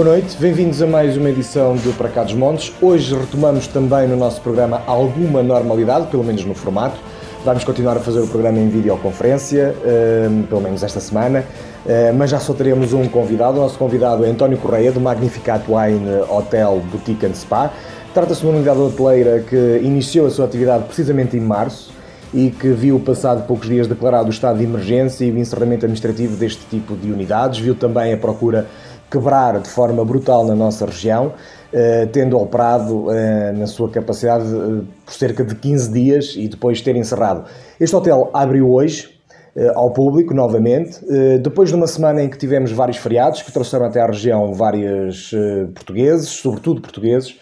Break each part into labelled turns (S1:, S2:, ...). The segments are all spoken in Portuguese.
S1: Boa noite, bem-vindos a mais uma edição do Para Cá dos Montes. Hoje retomamos também no nosso programa alguma normalidade, pelo menos no formato. Vamos continuar a fazer o programa em videoconferência, uh, pelo menos esta semana, uh, mas já só teremos um convidado. O nosso convidado é António Correia, do Magnificat Wine Hotel Boutique and Spa. Trata-se de uma unidade hoteleira que iniciou a sua atividade precisamente em março e que viu, passado poucos dias, declarado o estado de emergência e o encerramento administrativo deste tipo de unidades. Viu também a procura quebrar de forma brutal na nossa região, eh, tendo operado eh, na sua capacidade eh, por cerca de 15 dias e depois ter encerrado. Este hotel abriu hoje, ao público novamente, depois de uma semana em que tivemos vários feriados que trouxeram até à região vários portugueses, sobretudo portugueses,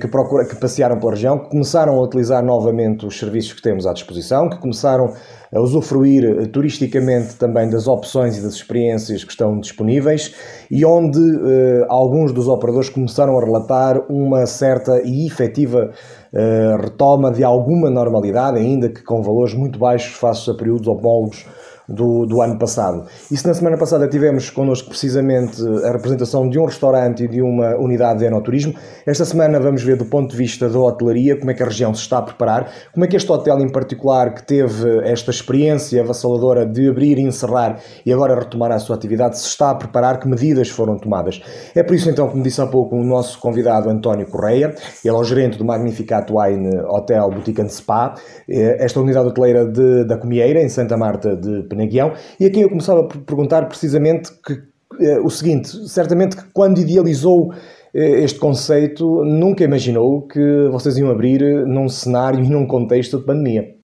S1: que, procura, que passearam pela região, que começaram a utilizar novamente os serviços que temos à disposição, que começaram a usufruir eh, turisticamente também das opções e das experiências que estão disponíveis e onde eh, alguns dos operadores começaram a relatar uma certa e efetiva eh, retoma de alguma normalidade, ainda que com valores muito baixos face a períodos homólogos do, do ano passado. E se na semana passada tivemos connosco precisamente a representação de um restaurante e de uma unidade de enoturismo, esta semana vamos ver do ponto de vista da hotelaria como é que a região se está a preparar, como é que este hotel em particular que teve esta experiência avassaladora de abrir e encerrar e agora retomar a sua atividade se está a preparar, que medidas foram tomadas. É por isso então, como disse há pouco, o nosso convidado António Correia, ele é o gerente do Magnificat Wine Hotel Boutique and Spa, eh, esta unidade hoteleira de, da Comieira, em Santa Marta de Penamento, na guião, e aqui eu começava por perguntar precisamente que, eh, o seguinte: certamente que quando idealizou eh, este conceito, nunca imaginou que vocês iam abrir num cenário e num contexto de pandemia.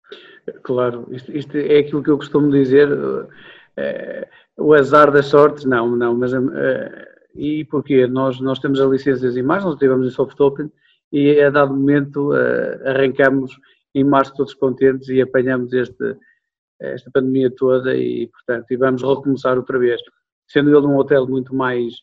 S2: Claro, isto, isto é aquilo que eu costumo dizer, é, o azar das sortes, não, não, mas é, e porquê? Nós, nós temos a licença das imagens, nós tivemos em soft open e a dado momento é, arrancamos em março todos contentes e apanhamos este, esta pandemia toda e, portanto, e vamos recomeçar outra vez. Sendo ele um hotel muito mais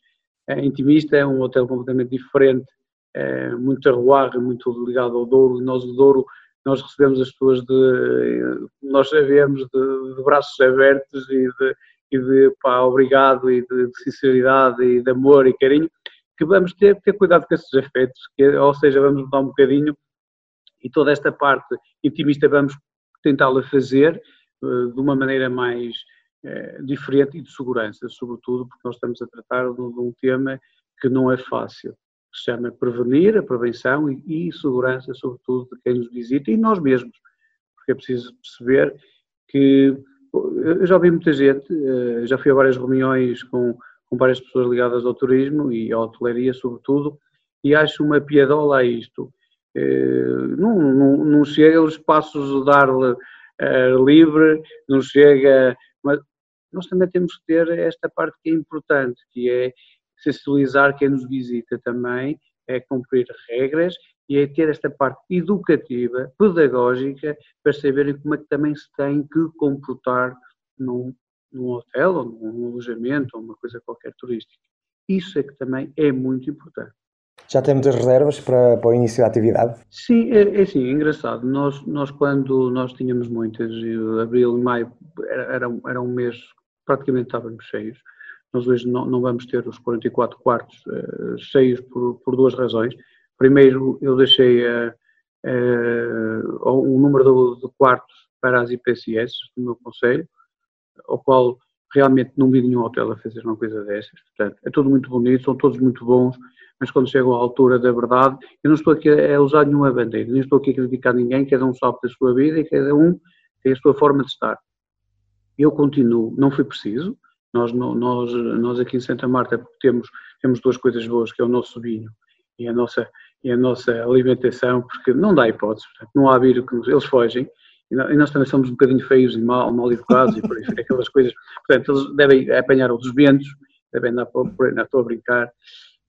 S2: é, intimista, é um hotel completamente diferente, é, muito arruar, muito ligado ao Douro, e nós do Douro, nós recebemos as pessoas de, nós sabemos, de, de braços abertos e de, e de pá, obrigado e de, de, sinceridade e de amor e carinho, que vamos ter ter cuidado com esses afetos, que, ou seja, vamos mudar um bocadinho e toda esta parte intimista vamos tentá-la fazer eh, de uma maneira mais é, diferente e de segurança, sobretudo porque nós estamos a tratar de, um tema que não é fácil, que se chama prevenir, a prevenção e, segurança, sobretudo de quem nos visita e nós mesmos, porque é preciso perceber que eu já ouvi muita gente, eh, já fui a várias reuniões com, com várias pessoas ligadas ao turismo e à hotelaria, sobretudo, e acho uma piadola a isto. Não, não, não chega os passos de dar-lhe uh, livre, não chega. Mas nós também temos que ter esta parte que é importante, que é sensibilizar quem nos visita também, é cumprir regras e é ter esta parte educativa, pedagógica, para saberem como é que também se tem que comportar num, num hotel ou num alojamento ou uma coisa qualquer turística. Isso é que também é muito importante.
S1: Já tem muitas reservas para, para o início da atividade?
S2: Sim, é, é assim, é engraçado. Nós, nós quando nós tínhamos muitas, abril e maio era, era, um mês praticamente estávamos cheios. Nós hoje não, não vamos ter os 44 quartos uh, cheios por, por duas razões. Primeiro, eu deixei uh, uh, um número de, de quartos para as IPCS do meu conselho, ao qual realmente não vi nenhum hotel a fazer uma coisa dessas. Portanto, é tudo muito bonito, são todos muito bons, mas quando chegam à altura da verdade, eu não estou aqui a usar nenhuma bandeira, nem estou aqui a criticar ninguém, cada um sabe da sua vida e cada um tem a sua forma de estar. Eu continuo, não foi preciso, nós, nós, nós aqui em Santa Marta temos, temos duas coisas boas, que é o nosso vinho e a nossa, e a nossa alimentação, porque não dá hipótese, portanto, não há vírus eles fogem, e nós também somos um bocadinho feios e mal, mal educados e por aí, aquelas coisas, portanto, eles devem apanhar outros ventos, devem andar por aí, não estou a brincar,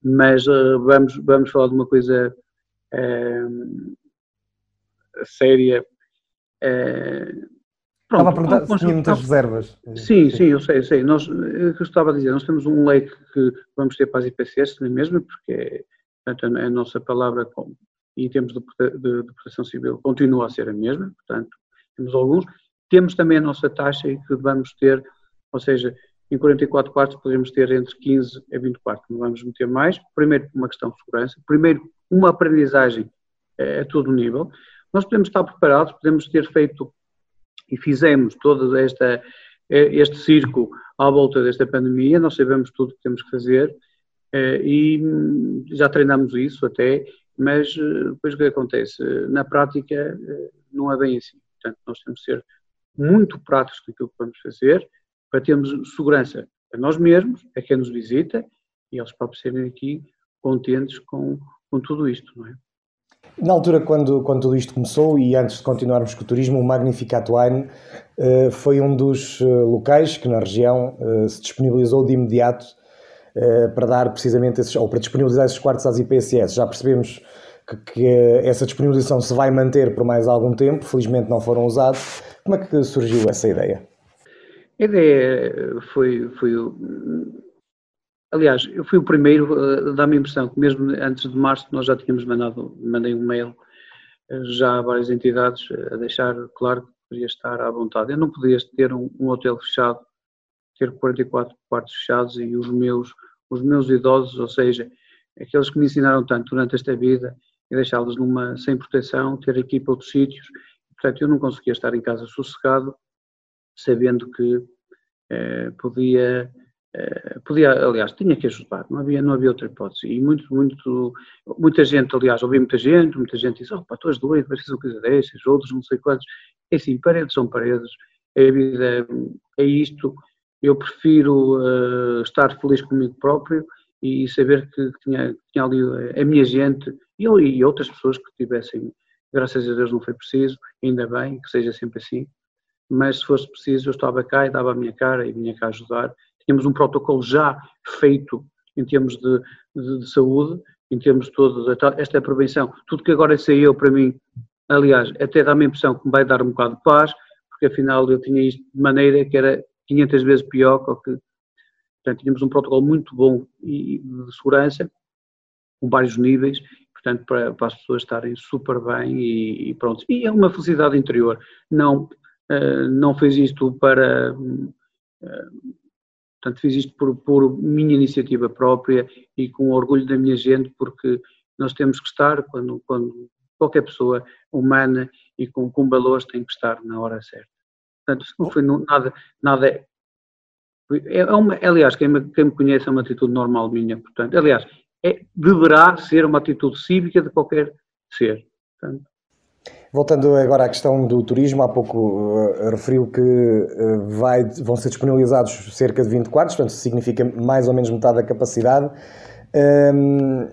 S2: mas uh, vamos, vamos falar de uma coisa uh, séria.
S1: Uh, pronto, estava a perguntar se tinha muitas reservas.
S2: Sim, sim, eu sei, eu sei. Nós, eu estava a dizer, nós temos um leque que vamos ter para as IPCS também mesmo, porque é, portanto, a nossa palavra com, em termos de, de, de proteção civil continua a ser a mesma, portanto, temos alguns. Temos também a nossa taxa que vamos ter, ou seja, em 44 quartos podemos ter entre 15 a 20 quartos, não vamos meter mais. Primeiro, uma questão de segurança. Primeiro, uma aprendizagem a todo nível. Nós podemos estar preparados, podemos ter feito e fizemos todo esta, este circo à volta desta pandemia, nós sabemos tudo o que temos que fazer e já treinamos isso até, mas depois o que acontece? Na prática não é bem assim. Portanto, nós temos que ser muito práticos naquilo que vamos fazer para termos segurança a nós mesmos, a quem nos visita e eles próprios serem aqui contentes com, com tudo isto, não é?
S1: Na altura, quando, quando tudo isto começou e antes de continuarmos com o turismo, o Magnificat Wine uh, foi um dos uh, locais que na região uh, se disponibilizou de imediato para dar precisamente esses, ou para disponibilizar esses quartos às IPSS. Já percebemos que, que, essa disponibilização se vai manter por mais algum tempo, felizmente não foram usados. Como é que surgiu essa ideia?
S2: A ideia foi, foi Aliás, eu fui o primeiro, dá-me a impressão que mesmo antes de março nós já tínhamos mandado, mandei um mail eh, já a várias entidades a deixar claro que poderia estar à vontade. Eu não podia ter um, um hotel fechado, ter 44 quartos fechados e os meus, os meus idosos, ou seja, aqueles que me ensinaram tanto durante esta vida, e deixá-los numa sem proteção, ter aqui para outros sítios. Portanto, eu não conseguia estar em casa sossegado, sabendo que eh, podia eh, podia, aliás, tinha que ajudar, não havia, não havia outra hipótese. E muito, muito, muita gente, aliás, ouvi muita gente, muita gente disse, oh pá, tu és doido, precisas de coisa destas, outros não sei quantos. É assim, paredes são paredes, a vida é isto, eu prefiro uh, estar feliz comigo próprio e saber que, tinha, tinha ali a minha gente e, e outras pessoas que tivessem, graças a Deus não foi preciso, ainda bem que seja sempre assim, mas se fosse preciso eu estava cá e dava a minha cara e vinha cá ajudar tínhamos um protocolo já feito em termos de, de, de saúde, em termos de toda esta prevenção. Tudo que agora saiu para mim, aliás, até dá-me a impressão que me vai dar um bocado de paz, porque afinal eu tinha isto de maneira que era 500 vezes pior que Portanto, tínhamos um protocolo muito bom de segurança, com vários níveis, portanto, para, para as pessoas estarem super bem e, e, pronto. E é uma felicidade interior. Não, uh, não fez isto para. Uh, Portanto, fiz isto por, por minha iniciativa própria e com orgulho da minha gente, porque nós temos que estar, quando, quando qualquer pessoa humana e com, com valores tem que estar na hora certa. Portanto, não foi nada, nada é, é uma, aliás, quem me, quem me conhece é uma atitude normal minha, portanto, aliás, é, deverá ser uma atitude cívica de qualquer ser. Portanto,
S1: Voltando agora à questão do turismo, há pouco uh, referiu que uh, vai, vão ser disponibilizados cerca de 20 quartos, portanto significa mais ou menos metade da capacidade, um,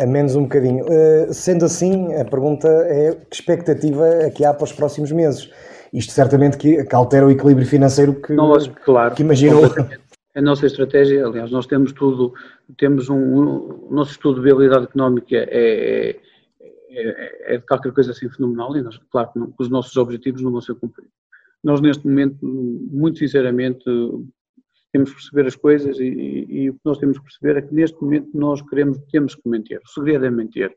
S1: a menos um bocadinho. Uh, sendo assim, a pergunta é que expectativa é que há para os próximos meses? Isto certamente que, que altera o equilíbrio financeiro que,
S2: Não, claro,
S1: que imaginou.
S2: A nossa estratégia, aliás, nós temos tudo, temos um, um o nosso estudo de viabilidade económica é, é é, é de qualquer coisa assim fenomenal e nós, claro que, não, os nossos objetivos não vão ser cumpridos. Nós neste momento, muito sinceramente, temos que perceber as coisas e, e, e, o que nós temos que perceber é que neste momento nós queremos, temos que mentir. O segredo é mentir.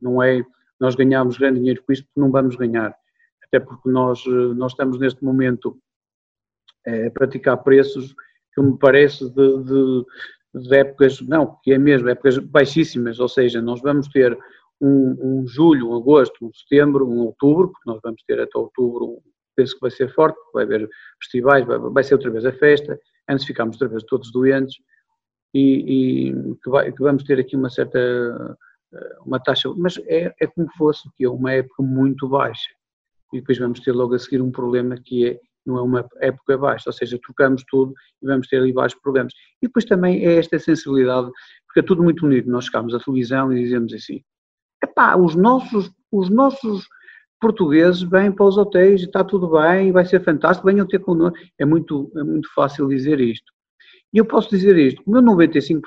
S2: Não é nós ganhamos grande dinheiro com isto, não vamos ganhar. Até porque nós, nós estamos neste momento é, a praticar preços que me parece de, de, de épocas, não, que é mesmo, épocas baixíssimas, ou seja, nós vamos ter um, um, julho, um agosto, um setembro, um outubro, porque nós vamos ter até outubro, penso que vai ser forte, vai haver festivais, vai, vai ser outra vez a festa, antes ficámos outra vez todos doentes, e, e que, vai, que, vamos ter aqui uma certa uma taxa, mas é, é como fosse que é uma época muito baixa, e depois vamos ter logo a seguir um problema que é não é uma época baixa, ou seja, trocamos tudo e vamos ter ali vários problemas. E depois também é esta sensibilidade, porque é tudo muito unido. Nós chegamos à televisão e dizemos assim: epá, os nossos, os nossos portugueses vêm para os hotéis e está tudo bem, vai ser fantástico, venham ter connosco. É muito, é muito fácil dizer isto. E eu posso dizer isto, como eu 95%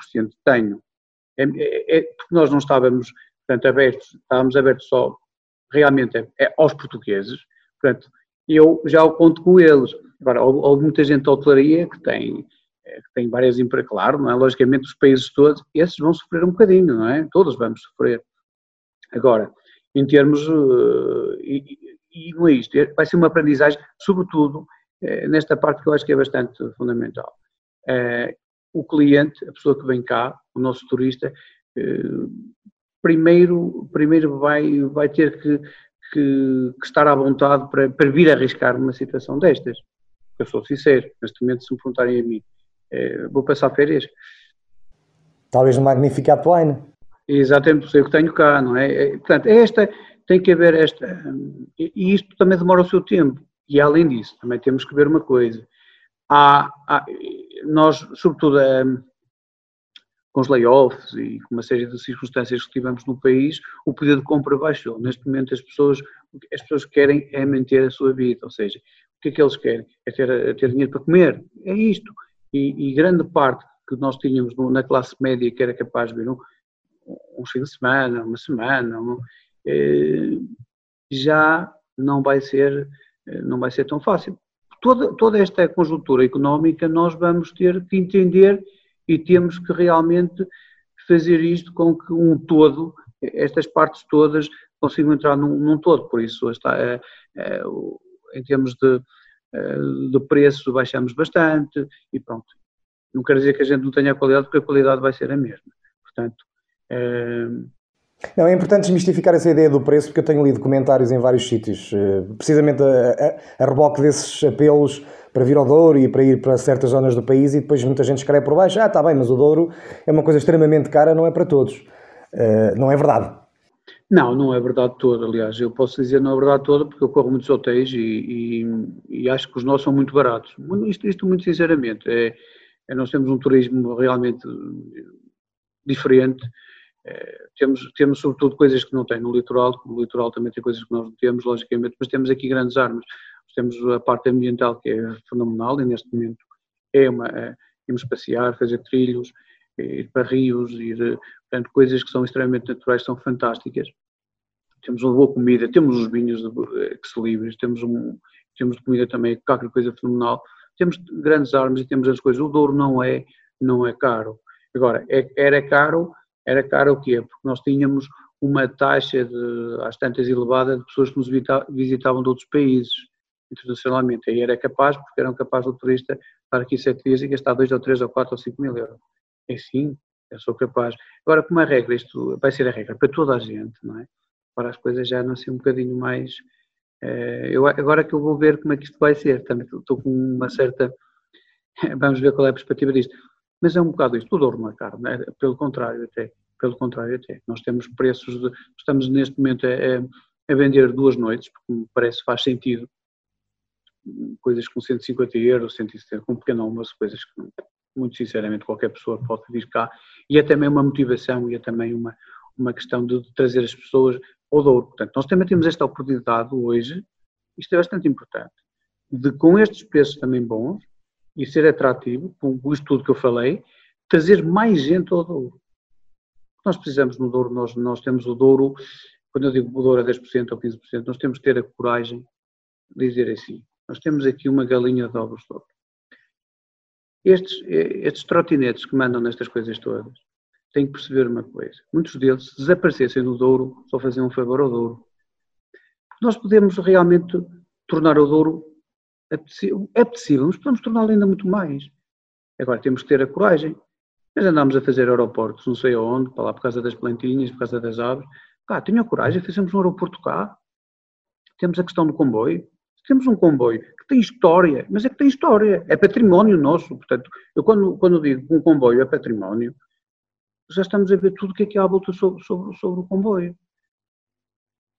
S2: tenho, é, é, é, porque nós não estávamos portanto, abertos, estávamos abertos só realmente é, é aos portugueses, portanto, eu já o conto com eles. Agora, houve muita gente da hotelaria que tem, é, que tem várias empresas, claro, não é? Logicamente, os países todos, esses vão sofrer um bocadinho, não é? Todos vamos sofrer. Agora, em termos, uh, e, e não é isto, é, vai ser uma aprendizagem, sobretudo, nesta parte que eu acho que é bastante fundamental. O cliente, a pessoa que vem cá, o nosso turista, primeiro, primeiro vai, vai ter que, que, que estar à vontade para, para vir arriscar uma situação destas. Eu sou sincero, neste momento, se me perguntarem a mim, vou passar férias,
S1: Talvez no Magnificat Wine.
S2: Exatamente, sei o que tenho cá, não é? é? Portanto, esta, tem que haver esta, e isto também demora o seu tempo, e além disso, também temos que ver uma coisa, há, há nós, sobretudo, é, com os layoffs e com uma série de circunstâncias que tivemos no país, o poder de compra baixou. Neste momento as pessoas, as pessoas querem é manter a sua vida, ou seja, o que é que eles querem? É ter, é ter dinheiro para comer, é isto. E, e grande parte que nós tínhamos na classe média que era capaz de vir um, um fim de semana, uma semana, um, eh, já não vai ser eh, não vai ser tão fácil. Toda, toda esta conjuntura económica nós vamos ter que entender e temos que realmente fazer isto com que um todo, estas partes todas, consigam entrar num, num todo. Por isso, está, é, é, em termos de, de preço, baixamos bastante e pronto. Não quer dizer que a gente não tenha qualidade, porque a qualidade vai ser a mesma. Portanto.
S1: Não, é importante desmistificar essa ideia do preço, porque eu tenho lido comentários em vários sítios, eh, precisamente a, a, a reboque desses apelos para vir ao Douro e para ir para certas zonas do país e depois muita gente escreve por baixo, ah, está bem, mas o Douro é uma coisa extremamente cara, não é para todos. Uh, não é verdade.
S2: Não, não é verdade toda, aliás, eu posso dizer não é verdade toda porque eu corro muitos hotéis e, e, e acho que os nossos são muito baratos. Isto, isto muito sinceramente, é, é, nós temos um turismo realmente diferente, é, temos, temos sobretudo coisas que não tem no litoral, no litoral também tem coisas que nós não temos, logicamente, mas temos aqui grandes armas. Temos a parte ambiental que é fenomenal e neste momento é uma, é, irmos passear, fazer trilhos, ir para rios, ir, portanto, coisas que são extremamente naturais, são fantásticas. Temos uma boa comida, temos os vinhos se livres, temos, um, temos comida também, qualquer coisa fenomenal temos grandes armas e temos as coisas. O Douro não é, não é caro. Agora, é, era caro, era caro o quê? Porque nós tínhamos uma taxa de, às tantas elevada de pessoas que nos visitavam de outros países, internacionalmente. Aí era capaz, porque eram capazes do turista estar aqui sete dias e gastar dois ou três ou quatro ou cinco mil euros. É sim, eu sou capaz. Agora, como é regra, isto vai ser a regra para toda a gente, não é? Agora as coisas já não ser um bocadinho mais eh, eu, agora que eu vou ver como é que isto vai ser, também estou com uma certa. Vamos ver qual é a perspectiva disto. Mas é um bocado isto, tudo ouro na carne, é, pelo contrário até. Pelo contrário até. Nós temos preços, de, estamos neste momento a, a, vender duas noites, porque me parece faz sentido. Coisas com 150 euros, 170, com um pequeno almoço, coisas que, muito sinceramente, qualquer pessoa pode vir cá. E é também uma motivação e é também uma, uma questão de trazer as pessoas ao Douro. Portanto, nós também temos esta oportunidade hoje, isto é bastante importante, de com estes preços também bons e ser atrativo, com o estudo que eu falei, trazer mais gente ao Douro. Nós precisamos no Douro, nós, nós temos o Douro, quando eu digo o Douro é 10% ou 15%, nós temos que ter a coragem de dizer assim, nós temos aqui uma galinha de ovos de ouro. Estes, estes trotinetes que mandam nestas coisas todas, tem que perceber uma coisa. Muitos deles, se desaparecessem do Douro, só faziam um favor ao Douro. Nós podemos realmente tornar o Douro apetecível, mas podemos torná-lo ainda muito mais. Agora temos que ter a coragem. Nós andámos a fazer aeroportos, não sei aonde, para lá por causa das plantinhas, por causa das aves. Cá, tenham coragem, fizemos um aeroporto cá. Temos a questão do comboio. Temos um comboio que tem história, mas é que tem história, é património nosso. Portanto, eu quando, quando digo que um comboio é património, já estamos a ver tudo o que é que há à volta sobre, sobre, sobre o comboio.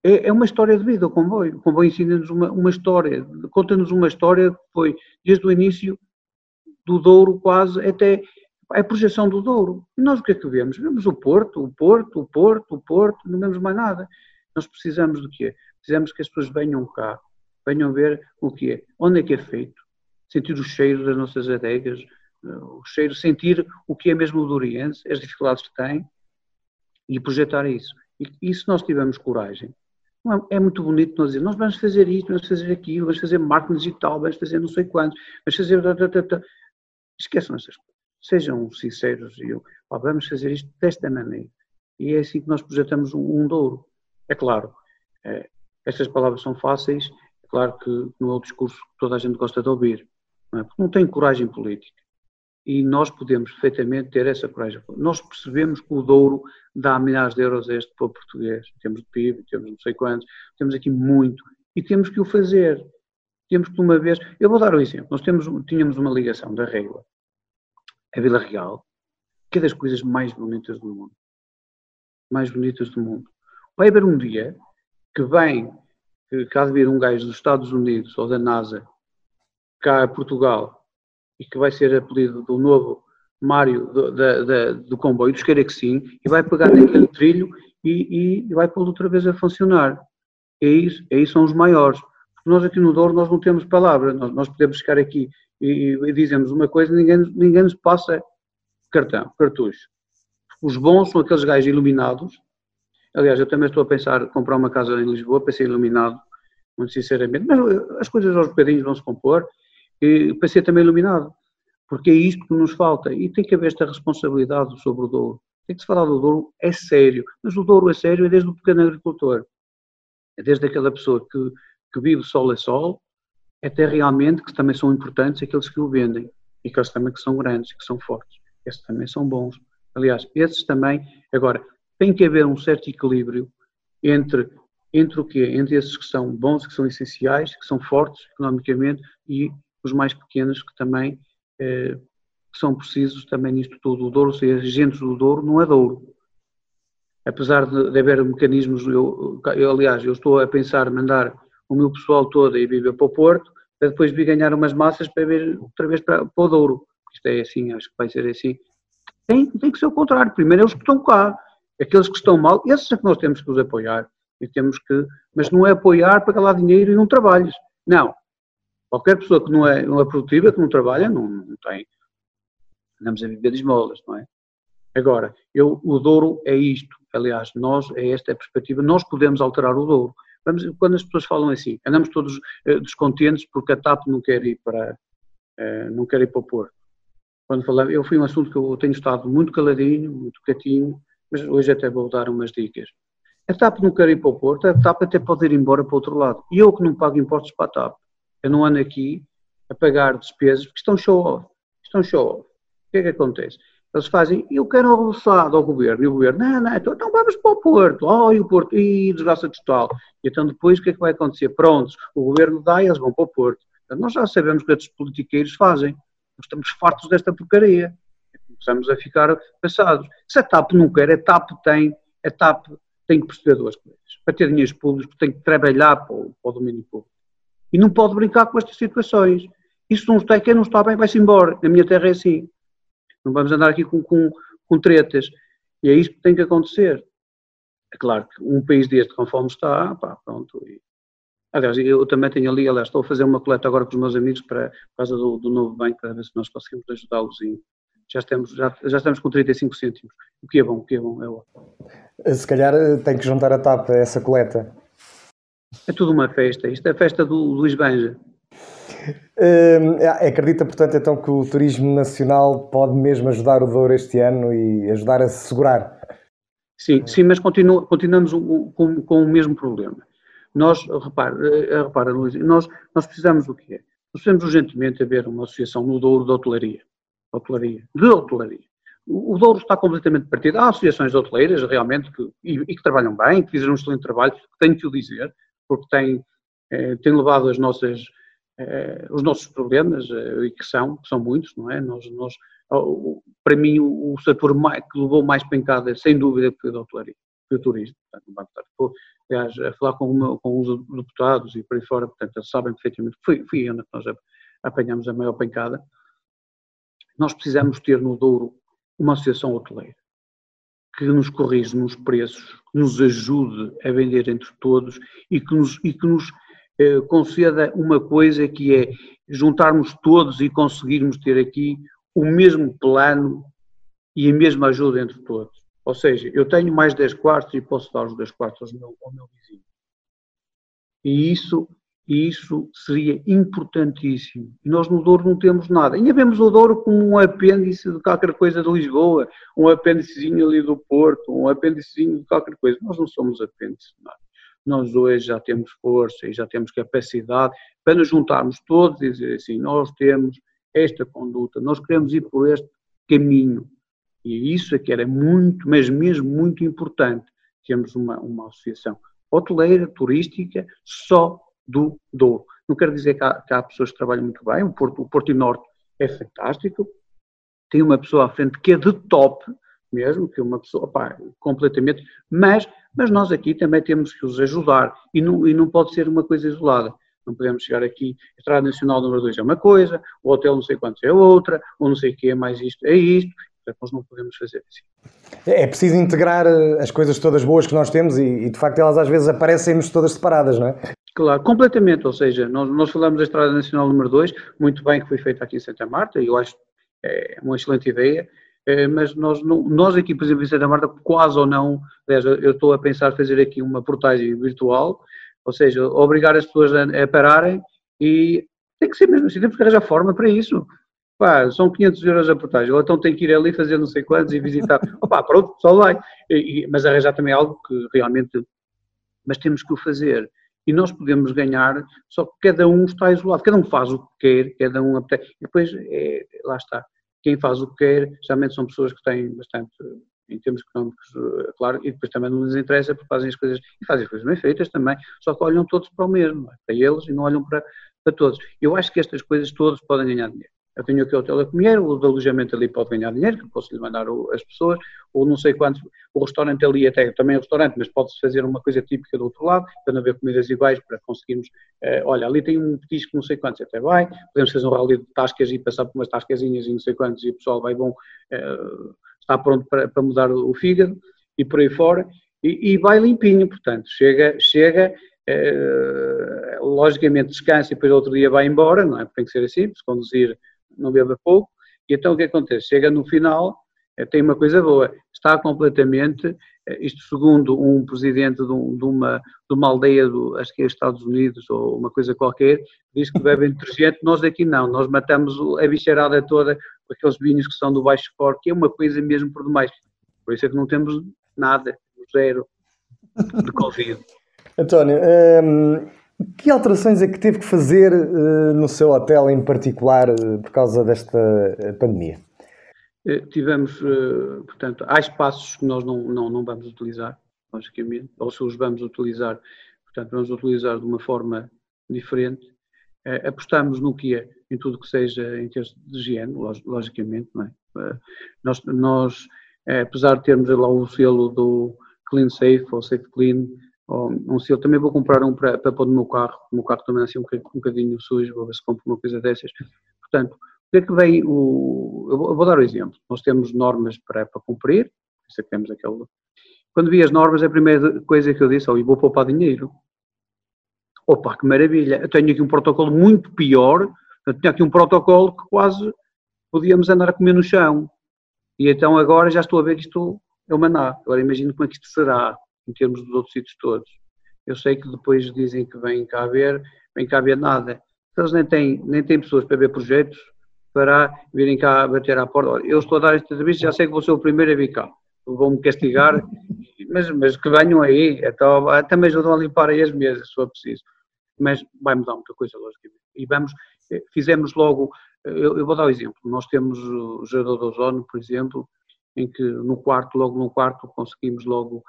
S2: É, é, uma história de vida o comboio. O comboio ensina-nos uma, uma história, conta-nos uma história que foi desde o início do Douro quase até a projeção do Douro. E nós o que é que vemos? Vemos o Porto, o Porto, o Porto, o Porto, não vemos mais nada. Nós precisamos do quê? Precisamos que as pessoas venham cá, venham ver o que é, onde é que é feito, sentir o cheiro das nossas adegas, o cheiro, sentir o que é mesmo o Doriense, as dificuldades que tem e projetar isso. E, e se nós tivermos coragem, é, é, muito bonito nós dizer, nós vamos fazer isto, vamos fazer aquilo, vamos fazer marketing digital, vamos fazer não sei quantos, vamos fazer... Esqueçam essas coisas. Sejam sinceros e vamos fazer isto desta maneira. E é assim que nós projetamos um, um douro. É claro, é, estas palavras são fáceis, claro que não é o discurso que toda a gente gosta de ouvir, não é? Porque não tem coragem política. E nós podemos perfeitamente ter essa coragem. Nós percebemos que o Douro dá milhares de euros a este povo português. Temos de PIB, temos não sei quantos, temos aqui muito. E temos que o fazer. Temos que, uma vez. Eu vou dar um exemplo. Nós temos, tínhamos uma ligação da Régua a Vila Real, que é das coisas mais bonitas do mundo. Mais bonitas do mundo. Vai haver um dia que vem, que há de vir um gajo dos Estados Unidos ou da NASA cá a Portugal e que vai ser apelido do novo Mário do, da, da, do comboio, dos sim, e vai pegar naquele trilho e, e vai pô-lo outra vez a funcionar. Isso, é isso são os maiores. Nós aqui no Douro nós não temos palavra, nós, nós podemos ficar aqui e, e dizemos uma coisa e ninguém, ninguém nos passa cartão, cartucho. Os bons são aqueles gajos iluminados. Aliás, eu também estou a pensar comprar uma casa em Lisboa para ser iluminado, muito sinceramente, mas as coisas aos bocadinhos vão se compor e para ser também iluminado, porque é isto que nos falta e tem que haver esta responsabilidade sobre o Douro. Tem que se falar do Douro, é sério, mas o Douro é sério desde o pequeno agricultor, é desde aquela pessoa que, que vive sol a sol, até realmente que também são importantes aqueles que o vendem e aqueles também que são grandes, que são fortes. Esses também são bons. Aliás, esses também, agora, tem que haver um certo equilíbrio entre entre o quê? Entre esses que são bons, que são essenciais, que são fortes economicamente e os mais pequenos que também eh, são precisos também nisto tudo. O Douro, ser agentes do Douro, não é Douro. Apesar de, de haver mecanismos, eu, eu, aliás, eu estou a pensar mandar o meu pessoal todo e viver para o Porto, para depois vir ganhar umas massas para vir outra vez para, para o Douro. Isto é assim, acho que vai ser assim. Tem, tem que ser o contrário. Primeiro eles que estão cá. Aqueles que estão mal, esses é que nós temos que os apoiar. E temos que, mas não é apoiar para galar dinheiro e não trabalhes. Não. Qualquer pessoa que não é, não é produtiva, que não trabalha, não, não tem. Andamos a viver de esmolas, não é? Agora, eu, o Douro é isto. Aliás, nós, é esta a perspectiva, nós podemos alterar o Douro. Vamos, quando as pessoas falam assim, andamos todos uh, descontentes porque a TAP não quer ir para, uh, não quer ir para o Porto. Quando falamos, eu fui um assunto que eu tenho estado muito caladinho, muito quietinho, mas hoje até vou dar umas dicas. A TAP não quer ir para o Porto, a TAP até pode ir embora para o outro lado. E eu que não pago impostos para a TAP, eu não ando aqui a pagar despesas porque estão show-off. Estão show-off. O que é que acontece? Eles fazem, eu quero avançado ao governo, e o governo, não, não, então, então vamos para o Porto, oh, e o Porto, e desgraça total. E então depois o que é que vai acontecer? Prontos, o governo dá e eles vão para o Porto. Então, nós já sabemos o que estes politiqueiros fazem. Nós estamos fartos desta porcaria. Começamos a ficar passados. Se a TAP não quer, a TAP tem, a TAP tem que perceber duas coisas. Para ter dinheiros públicos, tem que trabalhar para o, para o domínio público. E não pode brincar com estas situações. Isso não está, quem não está bem vai-se embora. Na minha terra é assim. Não vamos andar aqui com, com, com tretas. E é isso que tem que acontecer. É claro que um país deste, conforme está, pá, pronto. E, aliás, eu também tenho ali, aliás, estou a fazer uma coleta agora com os meus amigos para, por causa do, do novo banco, para ver se nós conseguimos ajudá-los já estamos, já, já estamos com 35 cêntimos. O que é bom, o que é bom, é ótimo.
S1: Se calhar eh, tem que juntar a TAP a essa coleta.
S2: É tudo uma festa. Isto é a festa do Luís Banja.
S1: Hum, acredita, portanto, então que o turismo nacional pode mesmo ajudar o Douro este ano e ajudar a se segurar?
S2: Sim, sim, mas continu, continuamos com, com, o mesmo problema. Nós, repara, eh, repara Luís, nós, nós precisamos do quê? Nós precisamos urgentemente haver uma associação no Douro de hotelaria hotelaria, de hotelaria. O, Douro está completamente partido. Há associações de hoteleiras, realmente, que, e, e, que trabalham bem, que fizeram um excelente trabalho, tenho que o dizer, porque têm, eh, têm levado as nossas, eh, os nossos problemas, eh, e que são, que são muitos, não é? Nós, nós, para mim, o, o setor que levou mais pancada, sem dúvida, foi a hotelaria, foi o turismo. Portanto, aliás, a falar com, uma, com os deputados e por aí fora, portanto, eles sabem perfeitamente que foi, foi onde nós apanhamos a maior pancada nós precisamos ter no Douro uma associação hoteleira que nos corrija nos preços, que nos ajude a vender entre todos e que nos, e que nos eh, conceda uma coisa que é juntarmos todos e conseguirmos ter aqui o mesmo plano e a mesma ajuda entre todos. Ou seja, eu tenho mais 10 quartos e posso dar os 10 quartos ao meu, ao meu vizinho. E isso e isso seria importantíssimo. E nós no Douro não temos nada. Ainda vemos o Douro como um apêndice de qualquer coisa de Lisboa, um apêndicezinho ali do Porto, um apêndicezinho de qualquer coisa. Nós não somos apêndice de nada. nós hoje já temos força e já temos capacidade para nos juntarmos todos e dizer assim, nós temos esta conduta, nós queremos ir por este caminho. E isso é que era muito, mas mesmo muito importante, termos uma, uma associação hoteleira, turística, só do Douro. Não quero dizer que há, que há pessoas que trabalham muito bem, o Porto, o Porto Norte é fantástico, tem uma pessoa à frente que é de top, mesmo, que é uma pessoa, pá, completamente, mas, mas nós aqui também temos que os ajudar e não, e não pode ser uma coisa isolada. Não podemos chegar aqui, Estrada Nacional número 2 é uma coisa, o hotel não sei quantos é outra, ou não sei o que é mais isto, é isto, nós não podemos fazer assim.
S1: É preciso integrar eh, as coisas todas boas que nós temos e, e de facto elas às vezes aparecem-nos todas separadas, não é?
S2: Claro, completamente, ou seja, nós, nós falamos da Estrada Nacional número 2, muito bem que foi feita aqui em Santa Marta, e eu acho é uma excelente ideia, é, mas nós, nós aqui, por exemplo, em Santa Marta, quase ou não, aliás, eu estou a pensar fazer aqui uma portagem virtual, ou seja, obrigar as pessoas a, a pararem e tem que ser mesmo assim, temos que arranjar forma para isso. Pá, são 500 euros a portagem, ou então tem que ir ali fazer não sei quantos e visitar. Opa, pronto, pessoal vai. E, mas arranjar também algo que realmente. Mas temos que o fazer e nós podemos ganhar, só que cada um está isolado, cada um faz o que quer, cada um apetece. E depois, é, lá está, quem faz o que quer, geralmente são pessoas que têm bastante, em termos económicos, eh, claro, e depois também não lhes interessa porque fazem as coisas, e fazem as coisas bem feitas também, só que olham todos para o mesmo, é? para eles e não olham para, para todos. Eu acho que estas coisas todos podem ganhar dinheiro eu tenho aqui o hotel a comer, o de alojamento ali pode ganhar dinheiro, que posso lhe mandar o, as pessoas, ou não sei quantos, o restaurante ali até também é restaurante, mas pode-se fazer uma coisa típica do outro lado, para não haver comidas iguais, para conseguirmos, uh, olha, ali tem um petisco não sei quantos, até vai, podemos fazer um rally de tascas e passar por umas tascazinhas e não sei quantos, e o pessoal vai bom, uh, está pronto para, para mudar o, o, fígado, e por aí fora, e, e vai limpinho, portanto, chega, chega, uh, logicamente descansa e depois outro dia vai embora, não é? Tem que ser assim, se conduzir não beba pouco, e então o que acontece? Chega no final, eh, tem uma coisa boa, está completamente, eh, isto segundo um presidente de, um, de, uma, de uma aldeia, do, acho que é Estados Unidos ou uma coisa qualquer, diz que bebem detergente, nós aqui não, nós matamos a bicharada toda com aqueles vinhos que são do baixo cor, que é uma coisa mesmo por demais. Por isso é que não temos nada, zero de Covid.
S1: António, hum, que alterações é que teve que fazer uh, no seu hotel em particular uh, por causa desta eh, pandemia?
S2: Tivemos, portanto, há espaços que nós não, não, não vamos utilizar, logicamente, ou se os vamos utilizar, portanto, vamos utilizar de uma forma diferente. Apostamos no que é, em tudo que seja em termos de higiene, logicamente, não é? Nós, nós apesar de termos lá o selo do Clean Safe ou Safe Clean, um selo. Também vou comprar um para, para pôr no meu carro. O meu carro também é assim um, um bocadinho sujo, vou ver se compro uma coisa dessas. Portanto, o que é vem o. Eu vou, eu vou dar o um exemplo. Nós temos normas para, para cumprir, isso é que temos aquele. Quando vi as normas, a primeira coisa que eu disse, oh, vou poupar dinheiro. Opa, que maravilha! Eu tenho aqui um protocolo muito pior. Eu tinha aqui um protocolo que quase podíamos andar a comer no chão. E então agora já estou a ver que isto é uma maná. Agora imagino como é que isto será em termos dos outros sítios todos. Eu sei que depois dizem que vêm cá ver, vêm cá ver nada. Eles nem têm, nem têm pessoas para ver projetos, para virem cá bater à porta. Olha, eu estou a dar esta entrevista, já sei que vou ser o primeiro a vir cá. Vão-me castigar, mas, mas que venham aí, então, também ajudam a limpar aí as mesas, se for preciso. Mas vai mudar muita coisa, logicamente. E vamos, eh, fizemos logo, eu, eu vou dar um exemplo, nós temos o gerador de ozono, por exemplo, em que no quarto, logo no quarto, conseguimos logo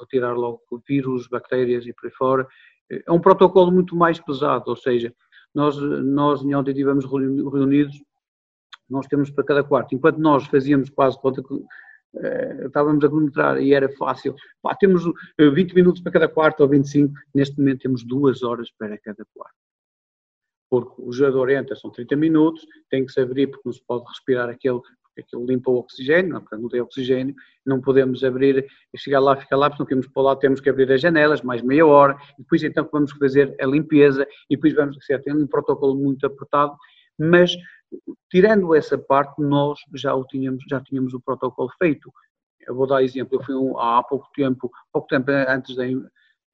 S2: retirar logo vírus, bactérias e por aí fora. É um protocolo muito mais pesado, ou seja, nós, nós em onde estivemos reunidos, nós temos para cada quarto. Enquanto nós fazíamos quase conta que uh, estávamos a cronometrar e era fácil, pá, temos 20 minutos para cada quarto ou 25, neste momento temos duas horas para cada quarto. Porque o gerador entra, são 30 minutos, tem que se abrir porque não se pode respirar aquele aquilo limpa o oxigênio, não, portanto não tem oxigênio, não podemos abrir e chegar lá, ficar lá, porque não queremos para lá, temos que abrir as janelas, mais meia hora, e depois então vamos fazer a limpeza, e depois vamos, certo, tem um protocolo muito apertado, mas tirando essa parte, nós já o tínhamos, já tínhamos o protocolo feito. Eu vou dar exemplo, eu fui um, há pouco tempo, pouco tempo antes de,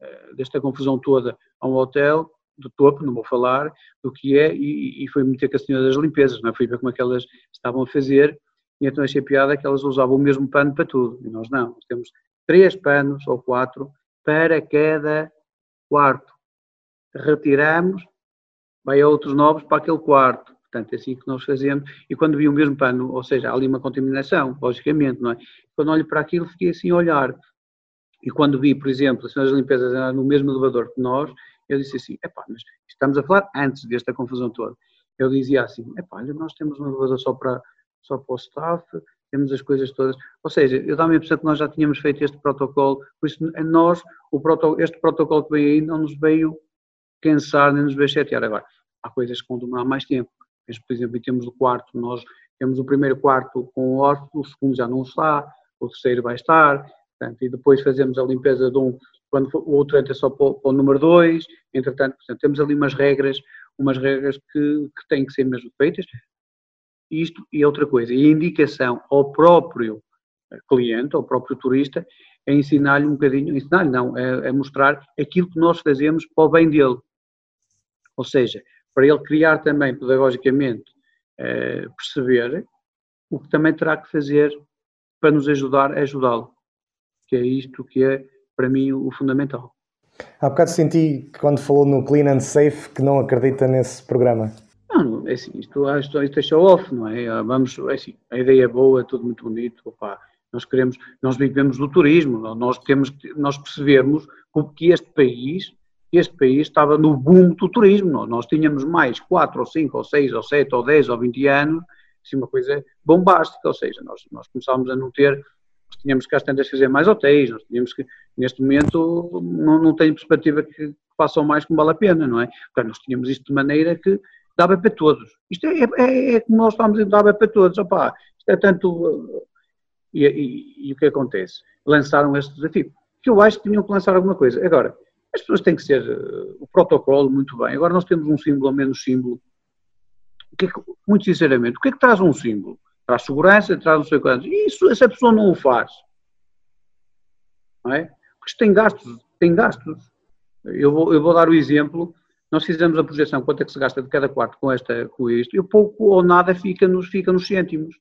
S2: eh, desta confusão toda, a um hotel, do topo, não vou falar do que é, e, e foi meter com a senhora das limpezas, não é? fui ver como é que elas estavam a fazer, e então achei piada que elas usavam o mesmo pano para tudo, e nós não, nós temos três panos ou quatro para cada quarto. Retiramos, vai a outros novos para aquele quarto. Portanto, é assim que nós fazemos. E quando vi o mesmo pano, ou seja, há ali uma contaminação, logicamente, não é? Quando olho para aquilo, fiquei assim a olhar. E quando vi, por exemplo, as senhoras limpezas no mesmo elevador que nós, eu disse assim, epá, mas estamos a falar antes desta confusão toda. Eu dizia assim, epá, olha, nós temos um elevador só para, só para o staff, temos as coisas todas. Ou seja, eu dá-me a impressão que nós já tínhamos feito este protocolo, por isso nós, o protocolo, este protocolo que veio aí não nos veio cansar, nem nos veio chatear. Agora, há coisas que vão demorar mais tempo. Por exemplo, temos o quarto, nós temos o primeiro quarto com o hóspede, o segundo já não está, o terceiro vai estar, portanto, e depois fazemos a limpeza de um, quando o outro entra só para o, para o número 2, entretanto, portanto, temos ali umas regras, umas regras que, que têm que ser mesmo feitas, isto e outra coisa, e a indicação ao próprio cliente, ao próprio turista, é ensinar-lhe um bocadinho, ensinar-lhe não, é, é, mostrar aquilo que nós fazemos para o bem dele. Ou seja, para ele criar também pedagogicamente, é, perceber o que também terá que fazer para nos ajudar a ajudá-lo. Que é isto que é, para mim, o fundamental.
S1: Há bocado senti quando falou no Clean and Safe que não acredita nesse programa.
S2: Não, é assim, isto, isto, isto é show off, não é? Vamos, é assim, a ideia é boa, é tudo muito bonito, opa, nós queremos, nós vivemos do turismo, nós temos nós percebemos que este país, este país estava no boom do turismo, nós tínhamos mais 4 ou 5 ou 6 ou 7 ou 10 ou 20 anos, assim uma coisa bombástica, ou seja, nós, nós começámos a não ter, nós tínhamos que às tantas fazer mais hotéis, nós tínhamos que, neste momento, não, não tem perspectiva que façam mais como vale a pena, não é? Portanto, nós tínhamos isto de maneira que dava para todos. Isto é, é, é como nós estamos a dava para todos, opá, isto é tanto e, e, e, o que acontece? Lançaram este desafio. Que eu acho que tinham que lançar alguma coisa. Agora, as pessoas têm que ser uh, o protocolo muito bem. Agora nós temos um símbolo ou menos símbolo. Que é que, muito sinceramente, o que é que traz um símbolo? Traz segurança, traz não sei quantos. E isso, essa pessoa não o faz. Não é? Porque isto tem gastos, tem gastos. Eu vou, eu vou dar o exemplo. Nós fizemos a projeção quanto é que se gasta de cada quarto com, esta, com isto, e pouco ou nada fica nos, fica nos cêntimos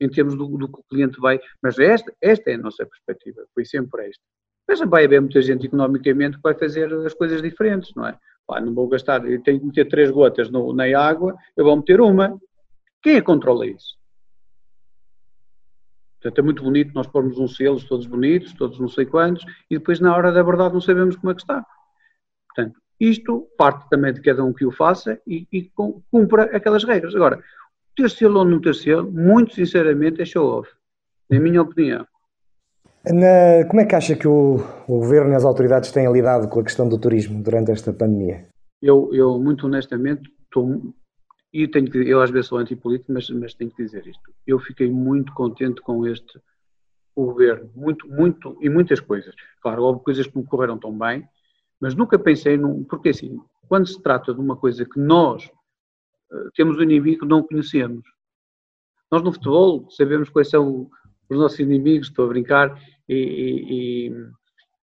S2: em termos do, do, que o cliente vai. Mas esta, esta é a nossa perspectiva, foi sempre esta. Mas vai haver muita gente economicamente que vai fazer as coisas diferentes, não é? Pá, não vou gastar, eu tenho que meter três gotas no, na água, eu vou meter uma. Quem é que controla isso? Portanto, é muito bonito nós pormos uns selos todos bonitos, todos não sei quantos, e depois na hora da verdade não sabemos como é que está. Portanto, isto parte também de cada um que o faça e, e cumpra aquelas regras. Agora, ter selo ou não ter selo, muito sinceramente, é show-off, na minha opinião.
S1: Na, como é que acha que o, o, governo e as autoridades têm lidado com a questão do turismo durante esta pandemia?
S2: Eu, eu muito honestamente, estou, e tenho que, eu às vezes sou antipolítico, mas, mas tenho que dizer isto. Eu fiquei muito contente com este o governo, muito, muito, e muitas coisas. Claro, houve coisas que me correram tão bem, mas nunca pensei num. Porque assim, quando se trata de uma coisa que nós temos um inimigo que não conhecemos. Nós no futebol sabemos quais são os nossos inimigos, estou a brincar, e, e, e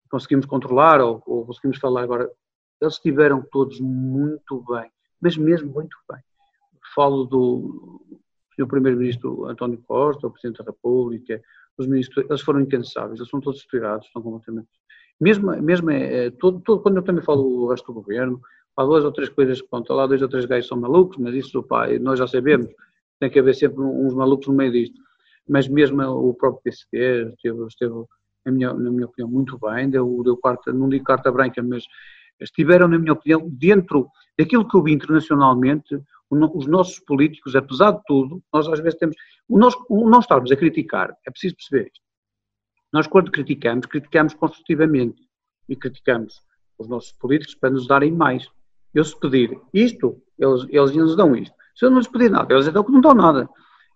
S2: conseguimos controlar ou, ou, conseguimos falar agora. Eles estiveram todos muito bem, mas mesmo muito bem. Falo do Sr. Primeiro-Ministro António Costa, o Presidente da República, os ministros, eles foram incansáveis, eles são todos estudados, estão completamente. Mesmo, mesmo é, todo, todo, quando eu também falo o resto do governo, há duas ou três coisas que contam lá, dois ou três gajos são malucos, mas isso pá, nós já sabemos, tem que haver sempre uns malucos no meio disto. Mas mesmo o próprio PCD esteve, esteve na, minha, na minha opinião, muito bem, deu, deu carta, não digo carta branca, mas estiveram, na minha opinião, dentro daquilo que eu vi internacionalmente, os nossos políticos, apesar de tudo, nós às vezes temos, nós, nós estarmos a criticar, é preciso perceber isto. Nós quando criticamos, criticamos construtivamente e criticamos os nossos políticos para nos darem mais. Eu se pedir isto, eles, eles nos dão isto. Se eu não lhes pedir nada, eles então que não dão nada.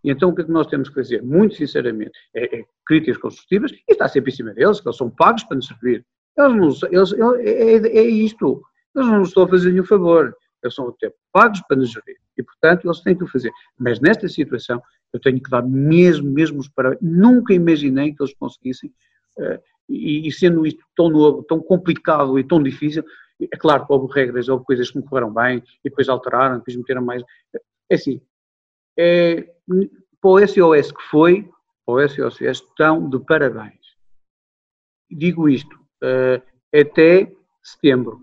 S2: E então o que é nós temos que fazer? Muito sinceramente, é, é críticas construtivas e está sempre em cima deles, que eles são pagos para nos servir. Eles não, eles, é, é, é isto. Eles não estão a fazer nenhum favor. Eles são até pagos para nos servir. E, portanto, eles têm que o fazer. Mas nesta situação, eu tenho que dar mesmo, mesmo os parabéns. Nunca imaginei que eles conseguissem, uh, e, e, sendo isto tão novo, tão complicado e tão difícil, é claro que houve regras, houve coisas que me correram bem e depois alteraram, depois meteram mais. É assim, é, para o SOS que foi, para o SOS estão de parabéns. Digo isto, uh, até setembro.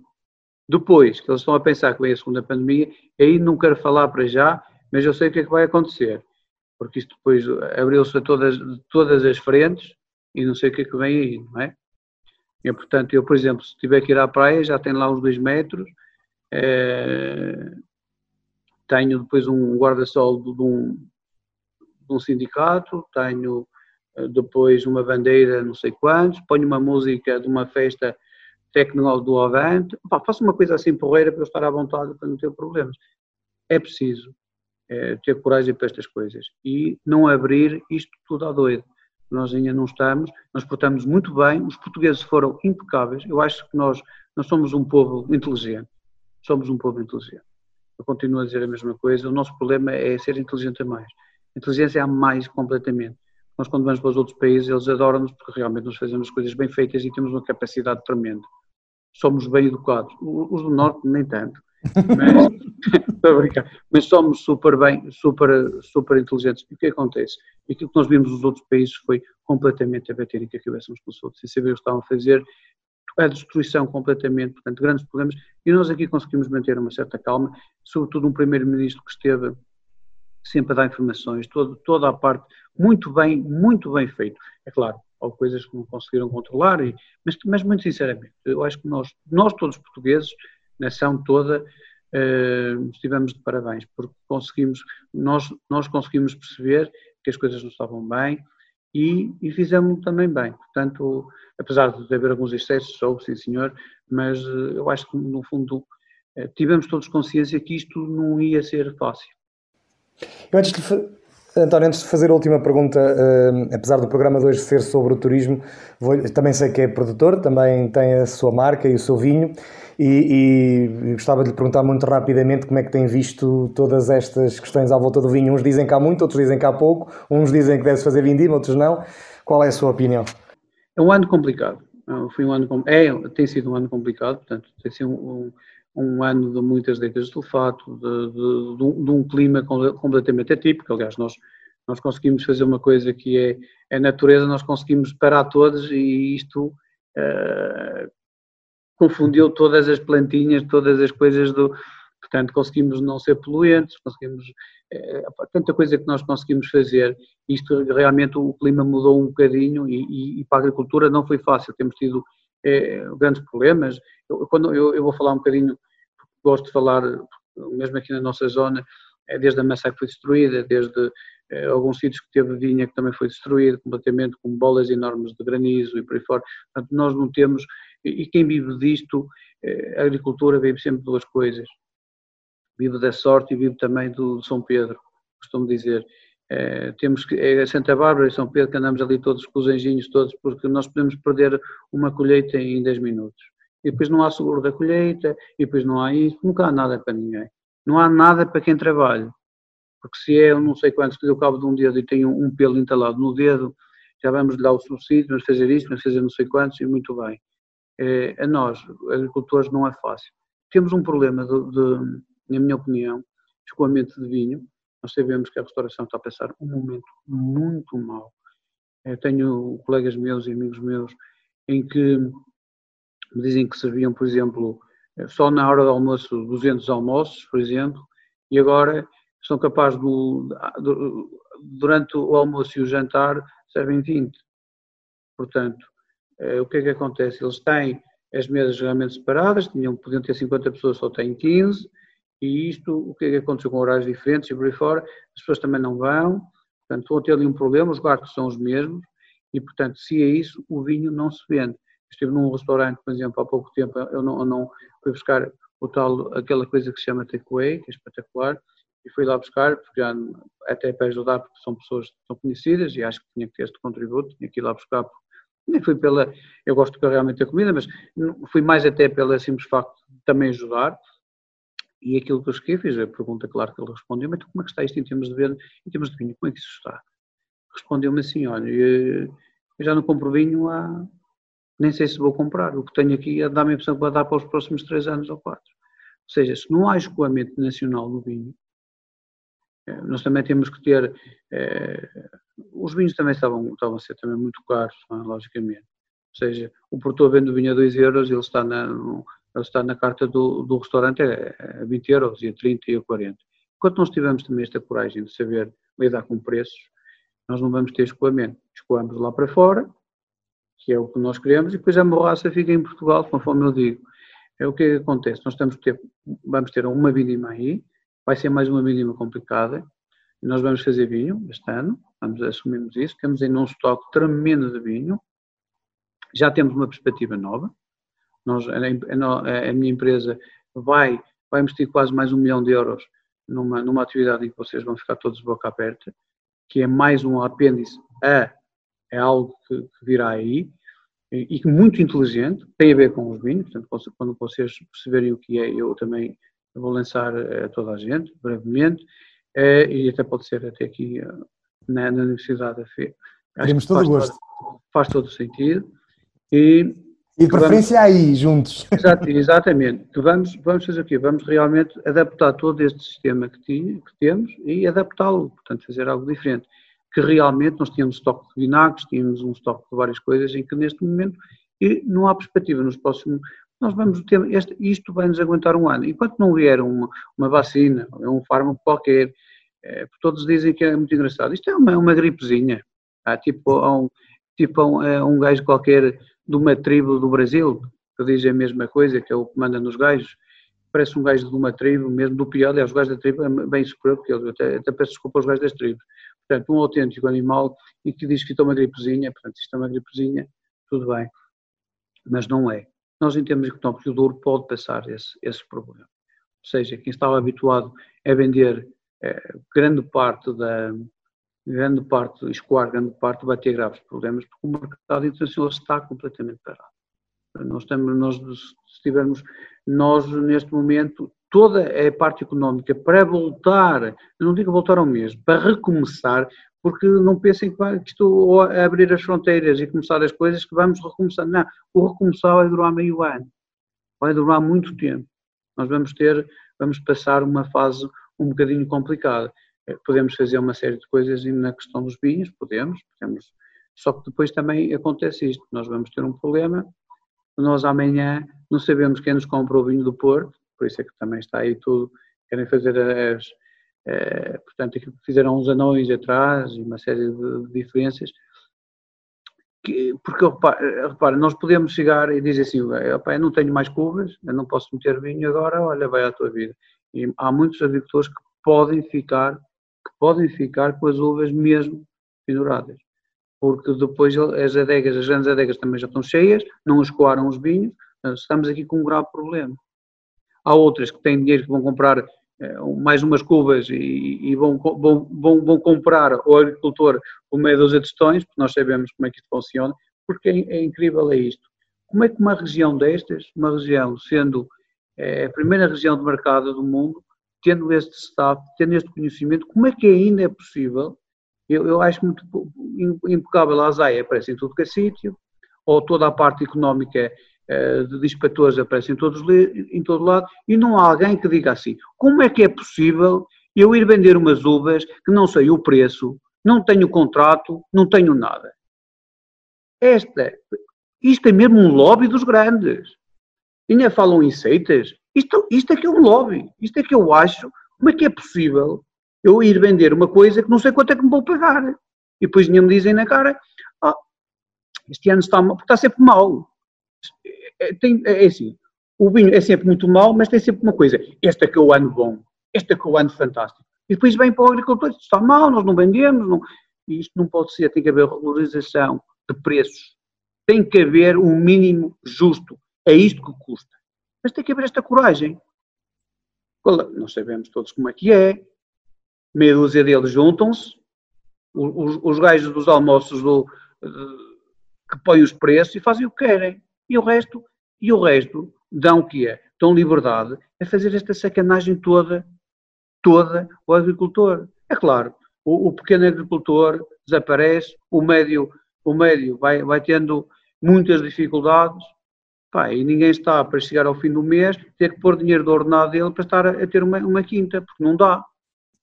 S2: Depois, que eles estão a pensar que vem a segunda pandemia, aí não quero falar para já, mas eu sei o que é que vai acontecer. Porque isto depois abriu-se a todas, todas as frentes e não sei o que é que vem aí, não é? E, portanto, eu, por exemplo, se tiver que ir à praia, já tenho lá uns dois metros, é, tenho depois um guarda-sol de, um, de um sindicato, tenho eh, depois uma bandeira não sei quantos, ponho uma música de uma festa tecnológica do Avante, faço uma coisa assim porreira para eu estar à vontade, para não ter problemas. É preciso é, ter coragem para estas coisas e não abrir isto tudo à doida. Nós ainda não estamos, nós portamos muito bem, os portugueses foram impecáveis, eu acho que nós, nós somos um povo inteligente, somos um povo inteligente. Eu continuo a dizer a mesma coisa, o nosso problema é ser inteligente a mais. Inteligência há mais completamente. Nós, quando vamos para os outros países, eles adoram-nos porque realmente nós fazemos coisas bem feitas e temos uma capacidade tremenda. Somos bem educados. Os do Norte, nem tanto. Mas, mas somos super bem, super, super inteligentes. E o que acontece? E aquilo que nós vimos nos outros países foi completamente a bater em que acabássemos pelos outros, sem saber o que estavam a fazer, a destruição completamente, portanto, grandes problemas. E nós aqui conseguimos manter uma certa calma, sobretudo um primeiro-ministro que esteve sempre a dar informações, todo, toda a parte muito bem, muito bem feito. É claro, há coisas que não conseguiram controlar, e, mas, mas muito sinceramente, eu acho que nós, nós todos portugueses, nação toda, uh, estivemos de parabéns, porque conseguimos, nós, nós conseguimos perceber que as coisas não estavam bem e, e fizemos também bem. Portanto, apesar de haver alguns excessos, sim senhor, mas uh, eu acho que no fundo uh, tivemos todos consciência que isto não ia ser fácil.
S1: Eu antes de, António, antes de fazer a última pergunta, uh, apesar do programa de hoje ser sobre o turismo, vou, também sei que é produtor, também tem a sua marca e o seu vinho, e, e, gostava de lhe perguntar muito rapidamente como é que tem visto todas estas questões à volta do vinho. Uns dizem que há muito, outros dizem que há pouco, uns dizem que deve-se fazer vindima, outros não. Qual é a sua opinião?
S2: É um ano complicado. Foi um ano, é, tem sido um ano complicado, portanto, tem sido um, um ano de muitas deitas de sulfato, de, de, de, um, de, um, clima completamente atípico. Aliás, nós, nós conseguimos fazer uma coisa que é, é a natureza, nós conseguimos parar todos e isto uh, confundiu todas as plantinhas, todas as coisas do. Portanto, conseguimos não ser poluentes, conseguimos. Uh, tanta coisa que nós conseguimos fazer. Isto realmente o clima mudou um bocadinho e, e, e para a agricultura não foi fácil. Temos tido é, grandes problemas. Eu, quando eu, eu, vou falar um bocadinho, gosto de falar, mesmo aqui na nossa zona, é, desde a massa que foi destruída, desde é, alguns sítios que teve vinha que também foi destruído completamente, com bolas enormes de granizo e por aí fora. Portanto, nós não temos, e, quem vive disto, é, a agricultura vive sempre duas coisas. Vive da sorte e vive também do, do São Pedro, costumo dizer. É, temos que, é Santa Bárbara e São Pedro que andamos ali todos com os anjinhos todos, porque nós podemos perder uma colheita em 10 minutos. E depois não há seguro da colheita, e depois não há isso, nunca há nada para ninguém. Não há nada para quem trabalha. Porque se é, não sei quantos, que deu cabo de um dedo e tem um, pelo entalado no dedo, já vamos dar o subsídio, vamos fazer isto, vamos fazer não sei quantos, e muito bem. É, a nós, agricultores, não é fácil. Temos um problema, de, de na minha opinião, escoamento de vinho, nós sabemos que a restauração está a passar um momento muito mau. Eu tenho colegas meus e amigos meus em que me dizem que serviam, por exemplo, só na hora do almoço 200 almoços, por exemplo, e agora são capazes de, durante o almoço e o jantar servem 20. Portanto, eh, o que é que acontece? Eles têm as mesas realmente separadas, tinham, podiam ter 50 pessoas, só têm 15, e isto, o que é que aconteceu com horários diferentes e por aí fora, as pessoas também não vão, portanto vão ter ali um problema, os gastos são os mesmos, e portanto, se é isso, o vinho não se vende. Estive num restaurante, por exemplo, há pouco tempo, eu não, eu não fui buscar o tal, aquela coisa que se chama takeaway, que é espetacular, e fui lá buscar, porque já, até para ajudar, porque são pessoas que são conhecidas e acho que tinha que ter este contributo, tinha que ir lá buscar, nem fui pela, eu gosto realmente da comida, mas fui mais até pelo simples facto de também ajudar, e aquilo que eu escrevi, fiz a pergunta, claro que ele respondeu, mas como é que está isto em termos de venda, em termos de vinho, como é que isso está? Respondeu-me assim, olha, eu já não compro vinho há, nem sei se vou comprar, o que tenho aqui é dar-me a impressão que vai dar para os próximos três anos ou quatro. Ou seja, se não há escoamento nacional no vinho, eh, nós também temos que ter, eh, os vinhos também estavam, estavam a ser também muito caros, é? logicamente, seja, o produtor vende o vinho a 2 euros, ele está na, ele está na carta do, do restaurante a 20 euros, e a 30 e a 40. Enquanto nós tivermos também esta coragem de saber lidar com preços, nós não vamos ter escoamento. Escoamos lá para fora, que é o que nós queremos, e depois a borracha fica em Portugal, conforme eu digo. É o que, acontece. Nós temos ter, vamos ter uma mínima aí, vai ser mais uma mínima complicada, nós vamos fazer vinho este ano, vamos assumirmos isso, temos ainda um estoque tremendo de vinho, já temos uma perspectiva nova, nós, a minha empresa vai, vai investir quase mais um milhão de euros numa, numa atividade em que vocês vão ficar todos de boca aberta, que é mais um apêndice a é algo que, que virá aí e que muito inteligente, tem a ver com os vinhos, portanto, quando vocês perceberem o que é, eu também vou lançar a toda a gente, brevemente, eh, e até pode ser até aqui eh, na, na Universidade da FE.
S1: Temos todo o gosto.
S2: Faz todo o sentido. E
S1: e de preferência vamos, aí, juntos.
S2: exatamente. Vamos, vamos fazer o quê? Vamos realmente adaptar todo este sistema que, tinha, que temos e adaptá-lo, portanto, fazer algo diferente. Que realmente nós tínhamos estoque de vinagres, tínhamos um estoque de várias coisas em que neste momento e não há perspectiva nos próximos. Nós vamos ter. Este, isto vai nos aguentar um ano. Enquanto não vier uma, uma vacina, um fármaco qualquer, é, todos dizem que é muito engraçado. Isto é uma, uma gripezinha. Tipo, há um, tipo um, é um gajo qualquer de uma tribo do Brasil, que diz a mesma coisa, que é o que manda nos gajos, parece um gajo de uma tribo, mesmo do pior, aliás, os gajos da tribo é bem superior, porque eu até, até peço desculpa aos gajos das tribos. Portanto, um autêntico animal e que diz que é uma gripezinha, portanto, isto é uma gripezinha, tudo bem, mas não é. Nós entendemos que o Douro pode passar esse, esse problema. Ou seja, quem estava habituado a vender eh, grande parte da, grande parte, escoar grande parte, vai ter graves problemas, porque o mercado internacional está completamente parado. Nós, estamos, nós se tivermos, nós neste momento, toda a parte económica para voltar, não digo voltar ao mesmo, para recomeçar, porque não pensem que, estou a abrir as fronteiras e começar as coisas que vamos recomeçar. Não, o recomeçar vai durar meio ano, vai durar muito tempo. Nós vamos ter, vamos passar uma fase um bocadinho complicada. Podemos fazer uma série de coisas na questão dos vinhos, podemos, podemos. Só que depois também acontece isto, nós vamos ter um problema, nós amanhã não sabemos quem nos compra o vinho do Porto, por isso é que também está aí tudo, querem fazer as, é, portanto, aquilo que fizeram uns anões atrás e uma série de diferenças, que, porque repara, repara, nós podemos chegar e dizer assim, opa, eu não tenho mais curvas, eu não posso meter vinho agora, olha, vai à tua vida. E há muitos agricultores que podem ficar que podem ficar com as uvas mesmo penduradas. Porque depois as adegas, as grandes adegas também já estão cheias, não escoaram os vinhos, estamos aqui com um grave problema. Há outras que têm dinheiro que vão comprar eh, mais umas cubas e, e vão, vão, vão, vão, comprar ao agricultor meia dúzia de tostões, porque nós sabemos como é que isto funciona, porque é, é, incrível é isto. Como é que uma região destas, uma região sendo é, a primeira região de mercado do mundo, tendo este staff, tendo este conhecimento, como é que ainda é possível? Eu, eu acho muito impecável a ASAI, aparece em tudo que é sítio, ou toda a parte económica de dispatores aparece em, todos, em todo lado, e não há alguém que diga assim, como é que é possível eu ir vender umas uvas que não sei o preço, não tenho contrato, não tenho nada? Esta, isto é mesmo um lobby dos grandes. Ainda falam em seitas, isto, isto é que é um lobby, isto é que eu acho, como é que é possível eu ir vender uma coisa que não sei quanto é que me vou pagar? E depois me dizem na cara, oh, este ano está, está sempre mal. É, tem, é assim, o vinho é sempre muito mal, mas tem sempre uma coisa, este é que é o ano bom, este é que é o ano fantástico. E depois vem para o agricultor, está mal, nós não vendemos, não. E isto não pode ser, tem que haver regularização de preços. Tem que haver um mínimo justo. É isto que custa. Mas tem que haver esta coragem. Nós sabemos todos como é que é. Meia dúzia deles juntam-se, os, os gajos dos almoços do, que põem os preços e fazem o que querem. E o resto, e o resto dão o que é? Dão liberdade a fazer esta sacanagem toda, toda ao agricultor. É claro, o, o pequeno agricultor desaparece, o médio, o médio vai, vai tendo muitas dificuldades, Pá, e ninguém está para chegar ao fim do mês ter que pôr dinheiro do ordenado dele para estar a, a ter uma, uma, quinta, porque não dá.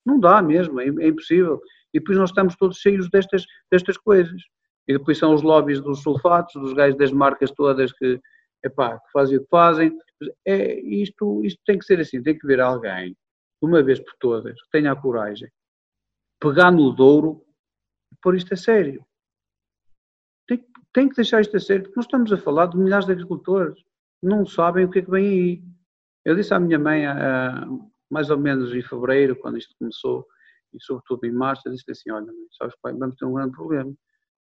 S2: Não dá mesmo, é, é, impossível. E depois nós estamos todos cheios destas, destas coisas. E depois são os lobbies dos sulfatos, dos gajos das marcas todas que, epá, que fazem o que fazem. É, isto, isto tem que ser assim, tem que ver alguém, de uma vez por todas, que tenha a coragem, pegar no Douro e pôr isto a sério. Tem, tem que deixar isto a sério, porque nós estamos a falar de milhares de agricultores não sabem o que é que vem aí. Eu disse à minha mãe, mais ou menos em fevereiro, quando isto começou, e sobretudo em março, disse assim, olha, sabes pai, vamos ter um grande problema.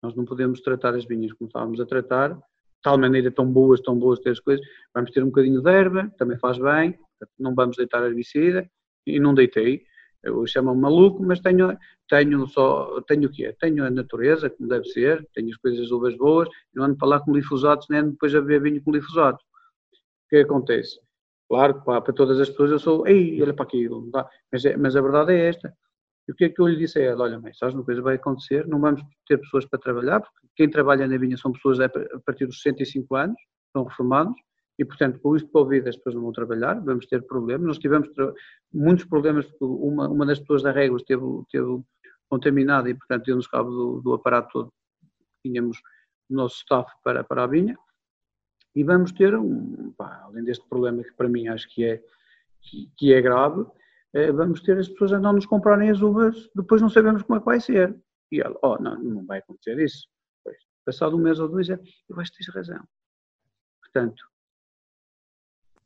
S2: Nós não podemos tratar as vinhas como estávamos a tratar, de tal maneira tão boas, tão boas ter as coisas, vamos ter um bocadinho de erva, também faz bem, não vamos deitar herbicida, e não deitei, eu chamo-me maluco, mas tenho, tenho só, tenho o quê? Tenho a natureza, como deve ser, tenho as coisas uvas boas, não ando para lá com lifosados, nem depois a beber vinho com lifosados. O que acontece? Claro para, para todas as pessoas eu sou, ei, olha para aquilo, mas, é, mas a verdade é esta. E o que é que eu lhe disse a ela? Olha, mãe, sabes uma coisa vai acontecer, não vamos ter pessoas para trabalhar, porque quem trabalha na vinha são pessoas a partir dos 65 anos, estão reformados, e portanto com isto Covid as pessoas não vão trabalhar, vamos ter problemas. Nós tivemos muitos problemas, porque uma, uma das pessoas da Réguas teve, teve contaminada e portanto deu-nos cabo do, do aparato todo, tínhamos nosso staff para, para a vinha, e vamos ter, um, pá, além deste problema que para mim acho que é, que, que é grave, vamos ter as pessoas a não nos comprarem as uvas, depois não sabemos como é que vai ser. E ela, oh, não, não vai acontecer isso. Pois, passado um mês ou dois, é, eu acho que tens razão. Portanto,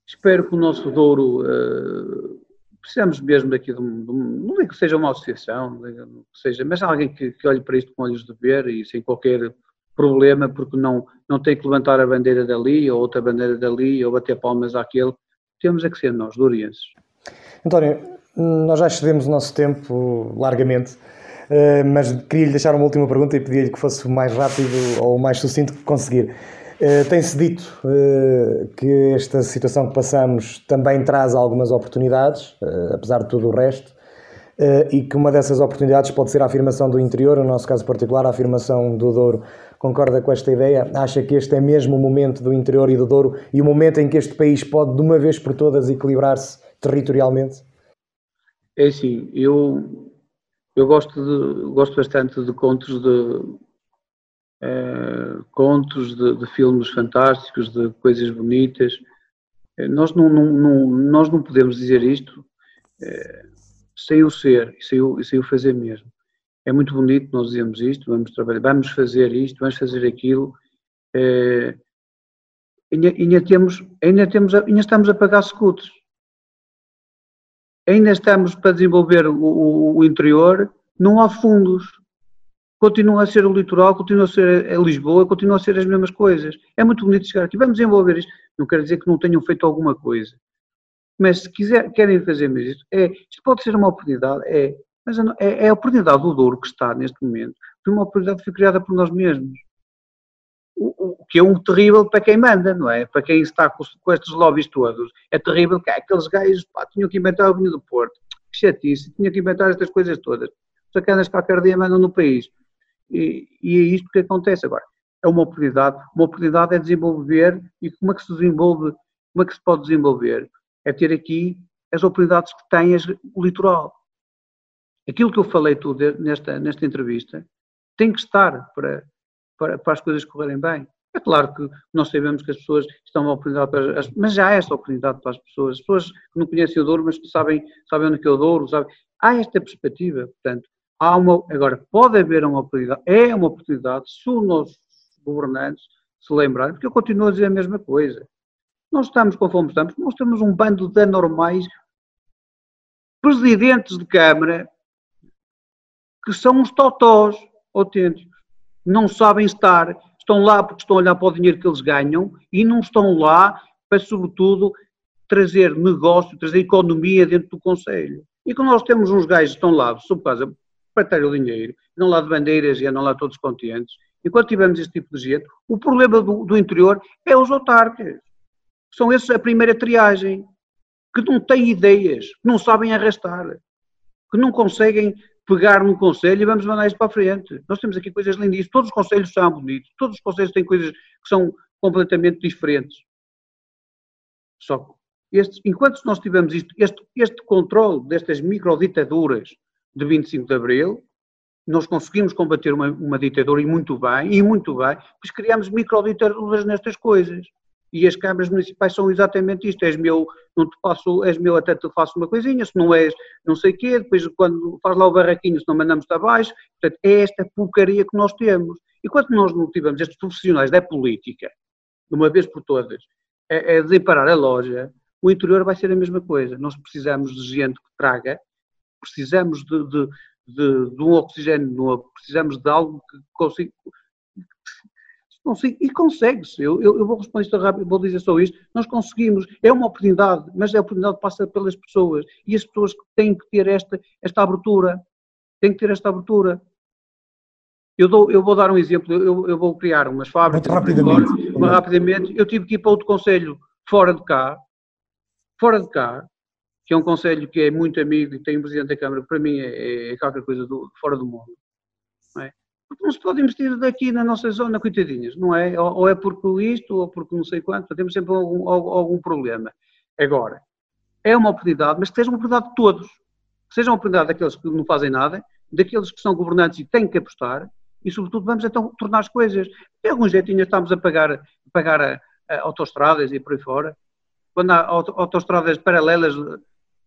S2: espero que o nosso Douro, uh, precisamos mesmo daqui de um, de um, não é que seja uma associação, que seja, mas alguém que, que olhe para isto com olhos de ver e sem qualquer problema porque não, não tem que levantar a bandeira dali ou outra bandeira dali ou bater palmas àquele. Temos é que ser nós, dorienses.
S1: António, nós já excedemos o nosso tempo largamente, eh, mas queria-lhe deixar uma última pergunta e pedir-lhe que fosse o mais rápido ou o mais sucinto que conseguir. Eh, tem-se dito eh, que esta situação que passamos também traz algumas oportunidades, apesar de tudo o resto, e que uma dessas oportunidades pode ser a afirmação do interior, no nosso caso particular, a afirmação do Douro Concorda com esta ideia? Acha que este é mesmo o momento do interior e do Douro e o momento em que este país pode, de uma vez por todas, equilibrar-se territorialmente?
S2: É assim, eu, eu gosto, de, gosto bastante de contos de, é, contos de, de, filmes fantásticos, de coisas bonitas. É, nós não, não, não, nós não podemos dizer isto é, sem o ser e sem o, sem o fazer mesmo é muito bonito nós dizemos isto, vamos trabalhar, vamos fazer isto, vamos fazer aquilo. Ainda, ainda, temos, ainda, temos, ainda estamos a pagar escudos. Ainda estamos para desenvolver o, o, interior, não há fundos. Continua a ser o litoral, continua a ser a Lisboa, continua a ser as mesmas coisas. É muito bonito chegar aqui, vamos desenvolver isto. Não quer dizer que não tenham feito alguma coisa. Mas se quiser, querem fazer mesmo isto, é, isto pode ser uma oportunidade, é mas é, é a oportunidade do Douro que está neste momento, foi uma oportunidade que foi criada por nós mesmos. Que é um terrível para quem manda, não é? Para quem está com, com estes lobbies todos. É terrível que aqueles gajos pá, tinham que inventar o vinho do Porto. Que chatice, tinham que inventar estas coisas todas. Sacanas qualquer dia mandam no país. E, e é isto que acontece agora. É uma oportunidade. Uma oportunidade é desenvolver e como é que se desenvolve, como é que se pode desenvolver? É ter aqui as oportunidades que tem o litoral aquilo que eu falei tudo nesta, nesta entrevista tem que estar para, para, para as coisas correrem bem. É claro que nós sabemos que as pessoas estão uma oportunidade para as, mas já há esta oportunidade para as pessoas. As pessoas que não conhecem o Douro, mas que sabem, sabem onde é o Douro, sabem. Há esta perspectiva, portanto, há uma, agora, pode haver uma oportunidade, é uma oportunidade, se os nossos governantes se lembrarem, porque eu continuo a dizer a mesma coisa. Nós estamos conforme estamos, nós temos um bando de anormais, presidentes de Câmara, que são os totós autênticos. Não sabem estar, estão lá porque estão a olhar para o dinheiro que eles ganham e não estão lá para, sobretudo, trazer negócio, trazer economia dentro do Conselho. E quando nós temos uns gajos que estão lá, sob casa, para ter o dinheiro, não lá de bandeiras e andam lá todos contentes, enquanto tivermos este tipo de gente, o problema do, do interior é os autarcas. São esses a primeira triagem, que não têm ideias, que não sabem arrastar, que não conseguem pegar num conselho e vamos mandar isto para a frente. Nós temos aqui coisas lindíssimas, todos os conselhos são bonitos, todos os conselhos têm coisas que são completamente diferentes. Só que enquanto nós tivermos isto, este, este controle destas microditaduras de 25 de Abril, nós conseguimos combater uma, uma ditadura e muito bem, e muito bem, pois criamos microditaduras nestas coisas. E as câmaras municipais são exatamente isto. És meu, não te faço, és meu, até te faço uma coisinha, se não és, não sei quê, depois quando faz lá o barraquinho, se não mandamos-te abaixo. Portanto, é esta porcaria que nós temos. E quando nós não tivemos estes profissionais da política, de uma vez por todas, é, é de parar a loja, o interior vai ser a mesma coisa. Nós precisamos de gente que traga, precisamos de, de, de, de um oxigênio novo, precisamos de algo que consiga. E consegue-se. Eu, eu, eu, vou responder isto rápido, vou dizer só isto. Nós conseguimos. É uma oportunidade, mas a oportunidade passa pelas pessoas. E as pessoas têm que ter esta, esta abertura. Têm que ter esta abertura. Eu, dou, eu vou dar um exemplo. Eu, eu vou criar umas fábricas.
S1: Rapidamente.
S2: Agora, rapidamente. Eu tive que ir para outro conselho fora de cá. Fora de cá que é um conselho que é muito amigo e tem um presidente da Câmara, que para mim é, é qualquer coisa do, fora do mundo. Porque não se pode investir daqui na nossa zona, coitadinhas, não é? Ou, ou é porque isto, ou porque não sei quanto, temos sempre algum, algum problema. Agora, é uma oportunidade, mas que seja uma oportunidade de todos. Que seja uma oportunidade daqueles que não fazem nada, daqueles que são governantes e têm que apostar, e sobretudo vamos então tornar as coisas. De algum jeitinho estamos a pagar, pagar a, a autoestradas e por aí fora. Quando há autoestradas paralelas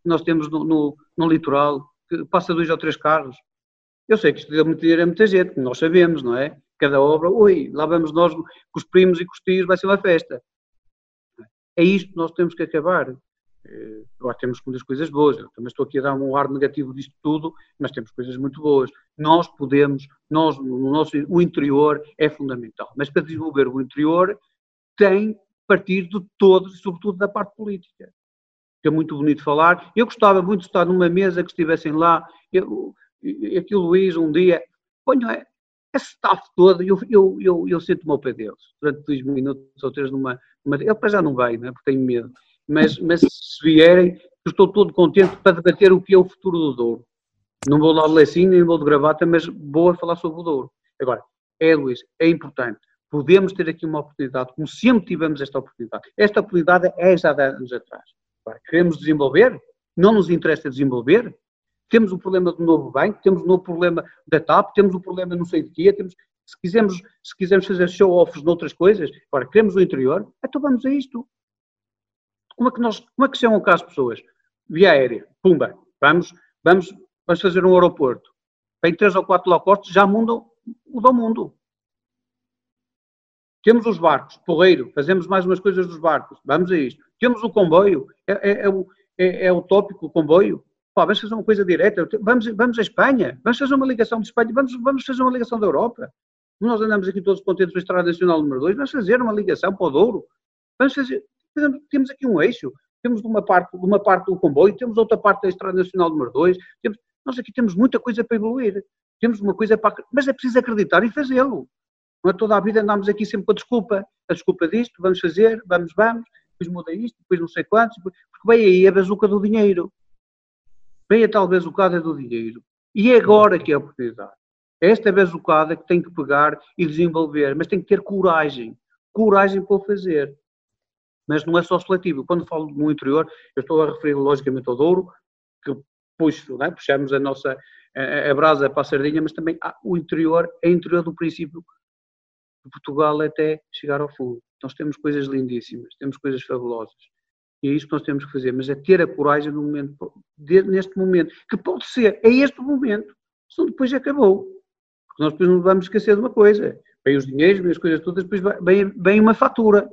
S2: nós temos no, no, no, litoral, que passa dois ou três carros. Eu sei que isto deu muito dinheiro a muita gente, nós sabemos, não é? Cada obra, ui, lá vamos nós com os primos e com os tios, vai ser uma festa. É isto que nós temos que acabar. Eh, agora temos muitas coisas boas, eu também estou aqui a dar um ar negativo disto tudo, mas temos coisas muito boas. Nós podemos, nós, no nosso, o interior é fundamental, mas para desenvolver o interior tem partir de todos, sobretudo da parte política que é muito bonito falar. Eu gostava muito de estar numa mesa que estivessem lá, eu, aqui o Luís um dia, ponho esse staff todo, eu, eu, eu, eu sinto-me ao pé deles, durante dois minutos ou três numa, numa ele para já não vai, né, porque tenho medo, mas, mas se vierem, estou todo contente para debater o que é o futuro do Douro. Não vou lá de lecinho, nem vou de gravata, mas vou a falar sobre o Douro. Agora, é Luís, é importante. Podemos ter aqui uma oportunidade, como sempre tivemos esta oportunidade. Esta oportunidade é já há anos atrás. Queremos desenvolver? Não nos interessa desenvolver? Temos o problema do novo banco, temos o novo problema da TAP, temos o problema não sei de quê, temos, se quisermos, se quisermos fazer show-offs noutras coisas, agora queremos o interior, então vamos a isto. Como é que, nós, como é que chamam cá as pessoas? Via aérea, pumba, vamos, vamos, vamos fazer um aeroporto. Tem três ou quatro low cost, já mudam o do mundo. Temos os barcos, porreiro, fazemos mais umas coisas dos barcos, vamos a isto. Temos o comboio, é, é, é, o, é, é o tópico, o comboio. Pá, vamos fazer uma coisa direta, vamos, vamos à Espanha, vamos fazer uma ligação de Espanha, vamos, vamos fazer uma ligação da Europa. Nós andamos aqui todos contentes com a Estrada Nacional número 2, vamos fazer uma ligação para o Douro. Vamos fazer, temos aqui um eixo, temos de uma parte, uma parte do comboio, temos outra parte da Estrada Nacional número 2, temos, nós aqui temos muita coisa para evoluir, temos uma coisa para, mas é preciso acreditar e fazê-lo. Não é toda a vida andamos aqui sempre com a desculpa, a desculpa disto, vamos fazer, vamos, vamos, depois muda isto, depois não sei quantos, porque vem aí a bazuca do dinheiro. Vem a tal bazucada do dinheiro. E é agora que é a oportunidade. É esta bazucada que tem que pegar e desenvolver, mas tem que ter coragem. Coragem para o fazer. Mas não é só seletivo. Quando falo no interior, eu estou a referir logicamente ao Douro, que puxo, é? puxamos a nossa a, a brasa para a sardinha, mas também o interior é interior do princípio de Portugal até chegar ao fundo. Nós temos coisas lindíssimas, temos coisas fabulosas. E é isso que nós temos que fazer, mas é ter a coragem no momento, neste momento, que pode ser, é este momento, senão depois acabou. Porque nós depois não vamos esquecer de uma coisa. Vem os dinheiros, vem as coisas todas, depois vem, vem uma fatura.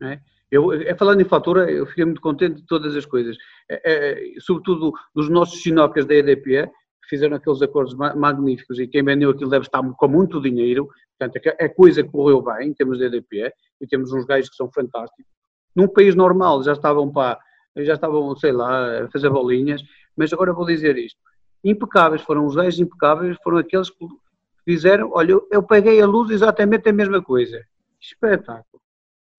S2: É? Eu, é, falando em fatura, eu fiquei muito contente de todas as coisas. É, é, sobretudo dos nossos sinocas da EDP, fizeram aqueles acordos magníficos e quem vendeu aquilo deve estar com muito dinheiro, portanto a é coisa correu bem, temos EDP e temos uns gajos que são fantásticos. Num país normal já estavam já estavam, sei lá, a fazer bolinhas, mas agora vou dizer isto. Impecáveis, foram os gajos impecáveis, foram aqueles que fizeram, olha, eu paguei a luz exatamente a mesma coisa. Espetáculo.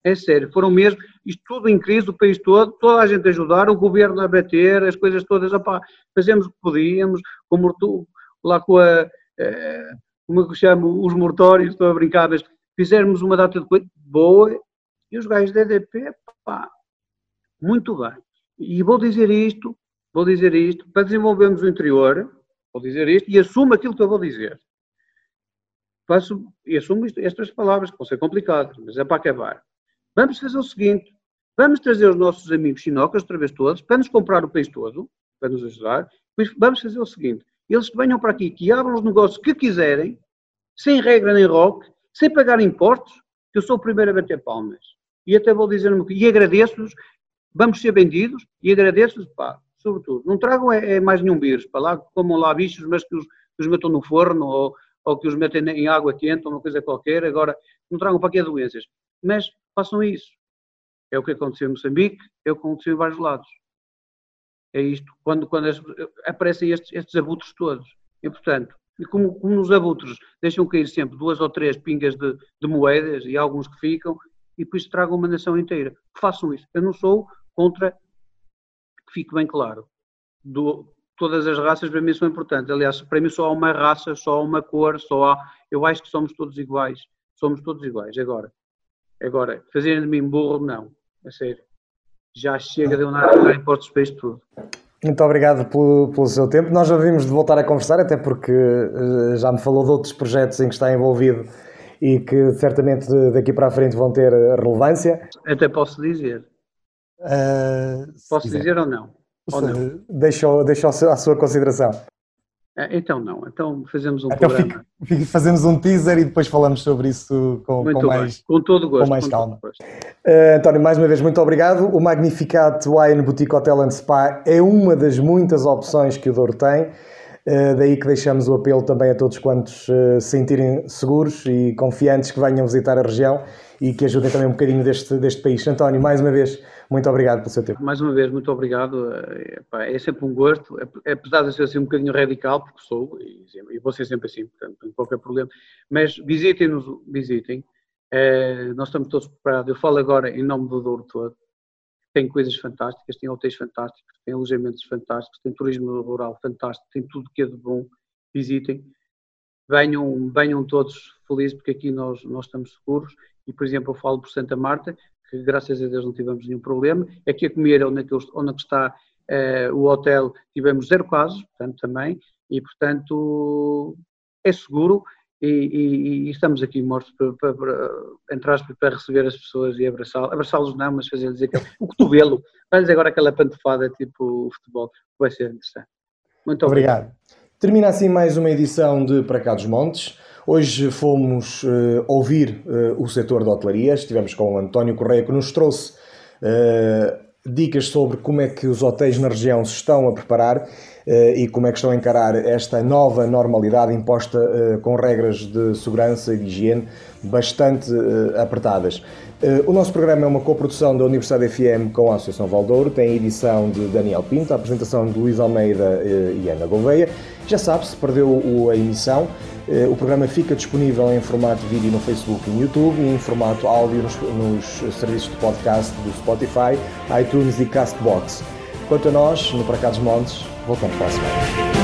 S2: É sério, foram mesmo, isto tudo em crise, o país todo, toda a gente a ajudar, o governo a bater, as coisas todas, opá, fazemos o que podíamos, como tu, lá com a, eh, como eu chamo, os mortórios, estou a brincar, mas uma data de coisa boa, e os gajos da EDP, pá, muito bem. E vou dizer isto, vou dizer isto, para desenvolvermos o interior, vou dizer isto e assumo aquilo que eu vou dizer. Faço, e assumo isto, estas palavras, que vão ser complicadas, mas é para acabar. Vamos fazer o seguinte: vamos trazer os nossos amigos chinocas, outra vez todos, para nos comprar o país todo, para nos ajudar. Vamos fazer o seguinte: eles que venham para aqui, que abram os negócios que quiserem, sem regra nem rock, sem pagar impostos, que eu sou o primeiro a bater palmas. E até vou dizer uma coisa, e agradeço-lhes, vamos ser vendidos, e agradeço-lhes, pá, sobretudo. Não tragam é, é, mais nenhum vírus para lá, comam lá bichos, mas que os, que os metam no forno, ou, ou que os metem em água quente, ou uma coisa qualquer. Agora, não tragam para aqui doenças. Mas façam isso. É o que aconteceu em Moçambique, é o que aconteceu em vários lados. É isto, quando, quando aparecem estes, estes abutres todos. E, portanto, e como, como nos abutres deixam cair sempre duas ou três pingas de, de moedas e alguns que ficam, e depois tragam uma nação inteira. Façam isso. Eu não sou contra, que fique bem claro, do, todas as raças para mim são importantes. Aliás, para mim só há uma raça, só há uma cor, só há. Eu acho que somos todos iguais. Somos todos iguais. Agora, agora fazerem de mim burro, não. A sério. Já chega de eu não em Portos Peixes tudo.
S1: Muito obrigado pelo, pelo, seu tempo. Nós já vimos de voltar a conversar, até porque uh, já me falou de outros projetos em que está envolvido e que certamente daqui para a frente vão ter relevância.
S2: Até posso dizer. Uh, posso dizer ou não? Ou
S1: não? Deixo, deixo à sua consideração.
S2: É, então não, então fazemos um então programa.
S1: Fico, fazemos um teaser e depois falamos sobre isso com, com mais,
S2: com todo gosto,
S1: com mais calma. Uh, António, mais uma vez, muito obrigado. O Magnificat Wine Boutique Hotel and Spa é uma das muitas opções que o Douro tem. Uh, daí que deixamos o apelo também a todos quantos uh, se sentirem seguros e confiantes que venham visitar a região e que ajudem também um bocadinho deste, deste país. António, mais uma vez, muito obrigado pelo seu tempo.
S2: Mais uma vez, muito obrigado. É, é sempre um gosto, apesar de ser assim um bocadinho radical, porque sou, e, vou ser sempre assim, portanto, não qualquer problema. Mas visitem-nos, visitem. Nós estamos todos preparados. Eu falo agora em nome do Douro todo. Tem coisas fantásticas, tem hotéis fantásticos, tem alojamentos fantásticos, tem turismo rural fantástico, tem tudo que é de bom. Visitem. Venham, venham todos felizes, porque aqui nós, nós estamos seguros. E, por exemplo, eu falo por Santa Marta, que graças a Deus não tivemos nenhum problema. Aqui a comer, onde, é onde está uh, o hotel, tivemos zero casos, portanto, também, e portanto é seguro e, e, e estamos aqui mortos para, para, para, para receber as pessoas e abraçá-los, abraçá-los não, mas fazer-lhes aquele, o cotovelo, dar-lhes agora aquela pantofada tipo futebol, vai ser interessante. Muito obrigado. obrigado.
S1: Termina assim mais uma edição de Para Cá dos Montes. Hoje fomos uh, ouvir uh, o setor da hotelaria, estivemos com o António Correia que nos trouxe uh, dicas sobre como é que os hotéis na região se estão a preparar e como é que estão a encarar esta nova normalidade imposta com regras de segurança e de higiene bastante apertadas. O nosso programa é uma coprodução da Universidade FM com a Associação Valdouro, tem a edição de Daniel Pinto, a apresentação de Luís Almeida e Ana Gouveia. Já sabe, se perdeu a emissão, eh, o programa fica disponível em formato vídeo no Facebook e no YouTube e em formato áudio nos, nos serviços de podcast do Spotify, iTunes e Castbox. Quanto a nós, no Para Montes, voltamos para a semana.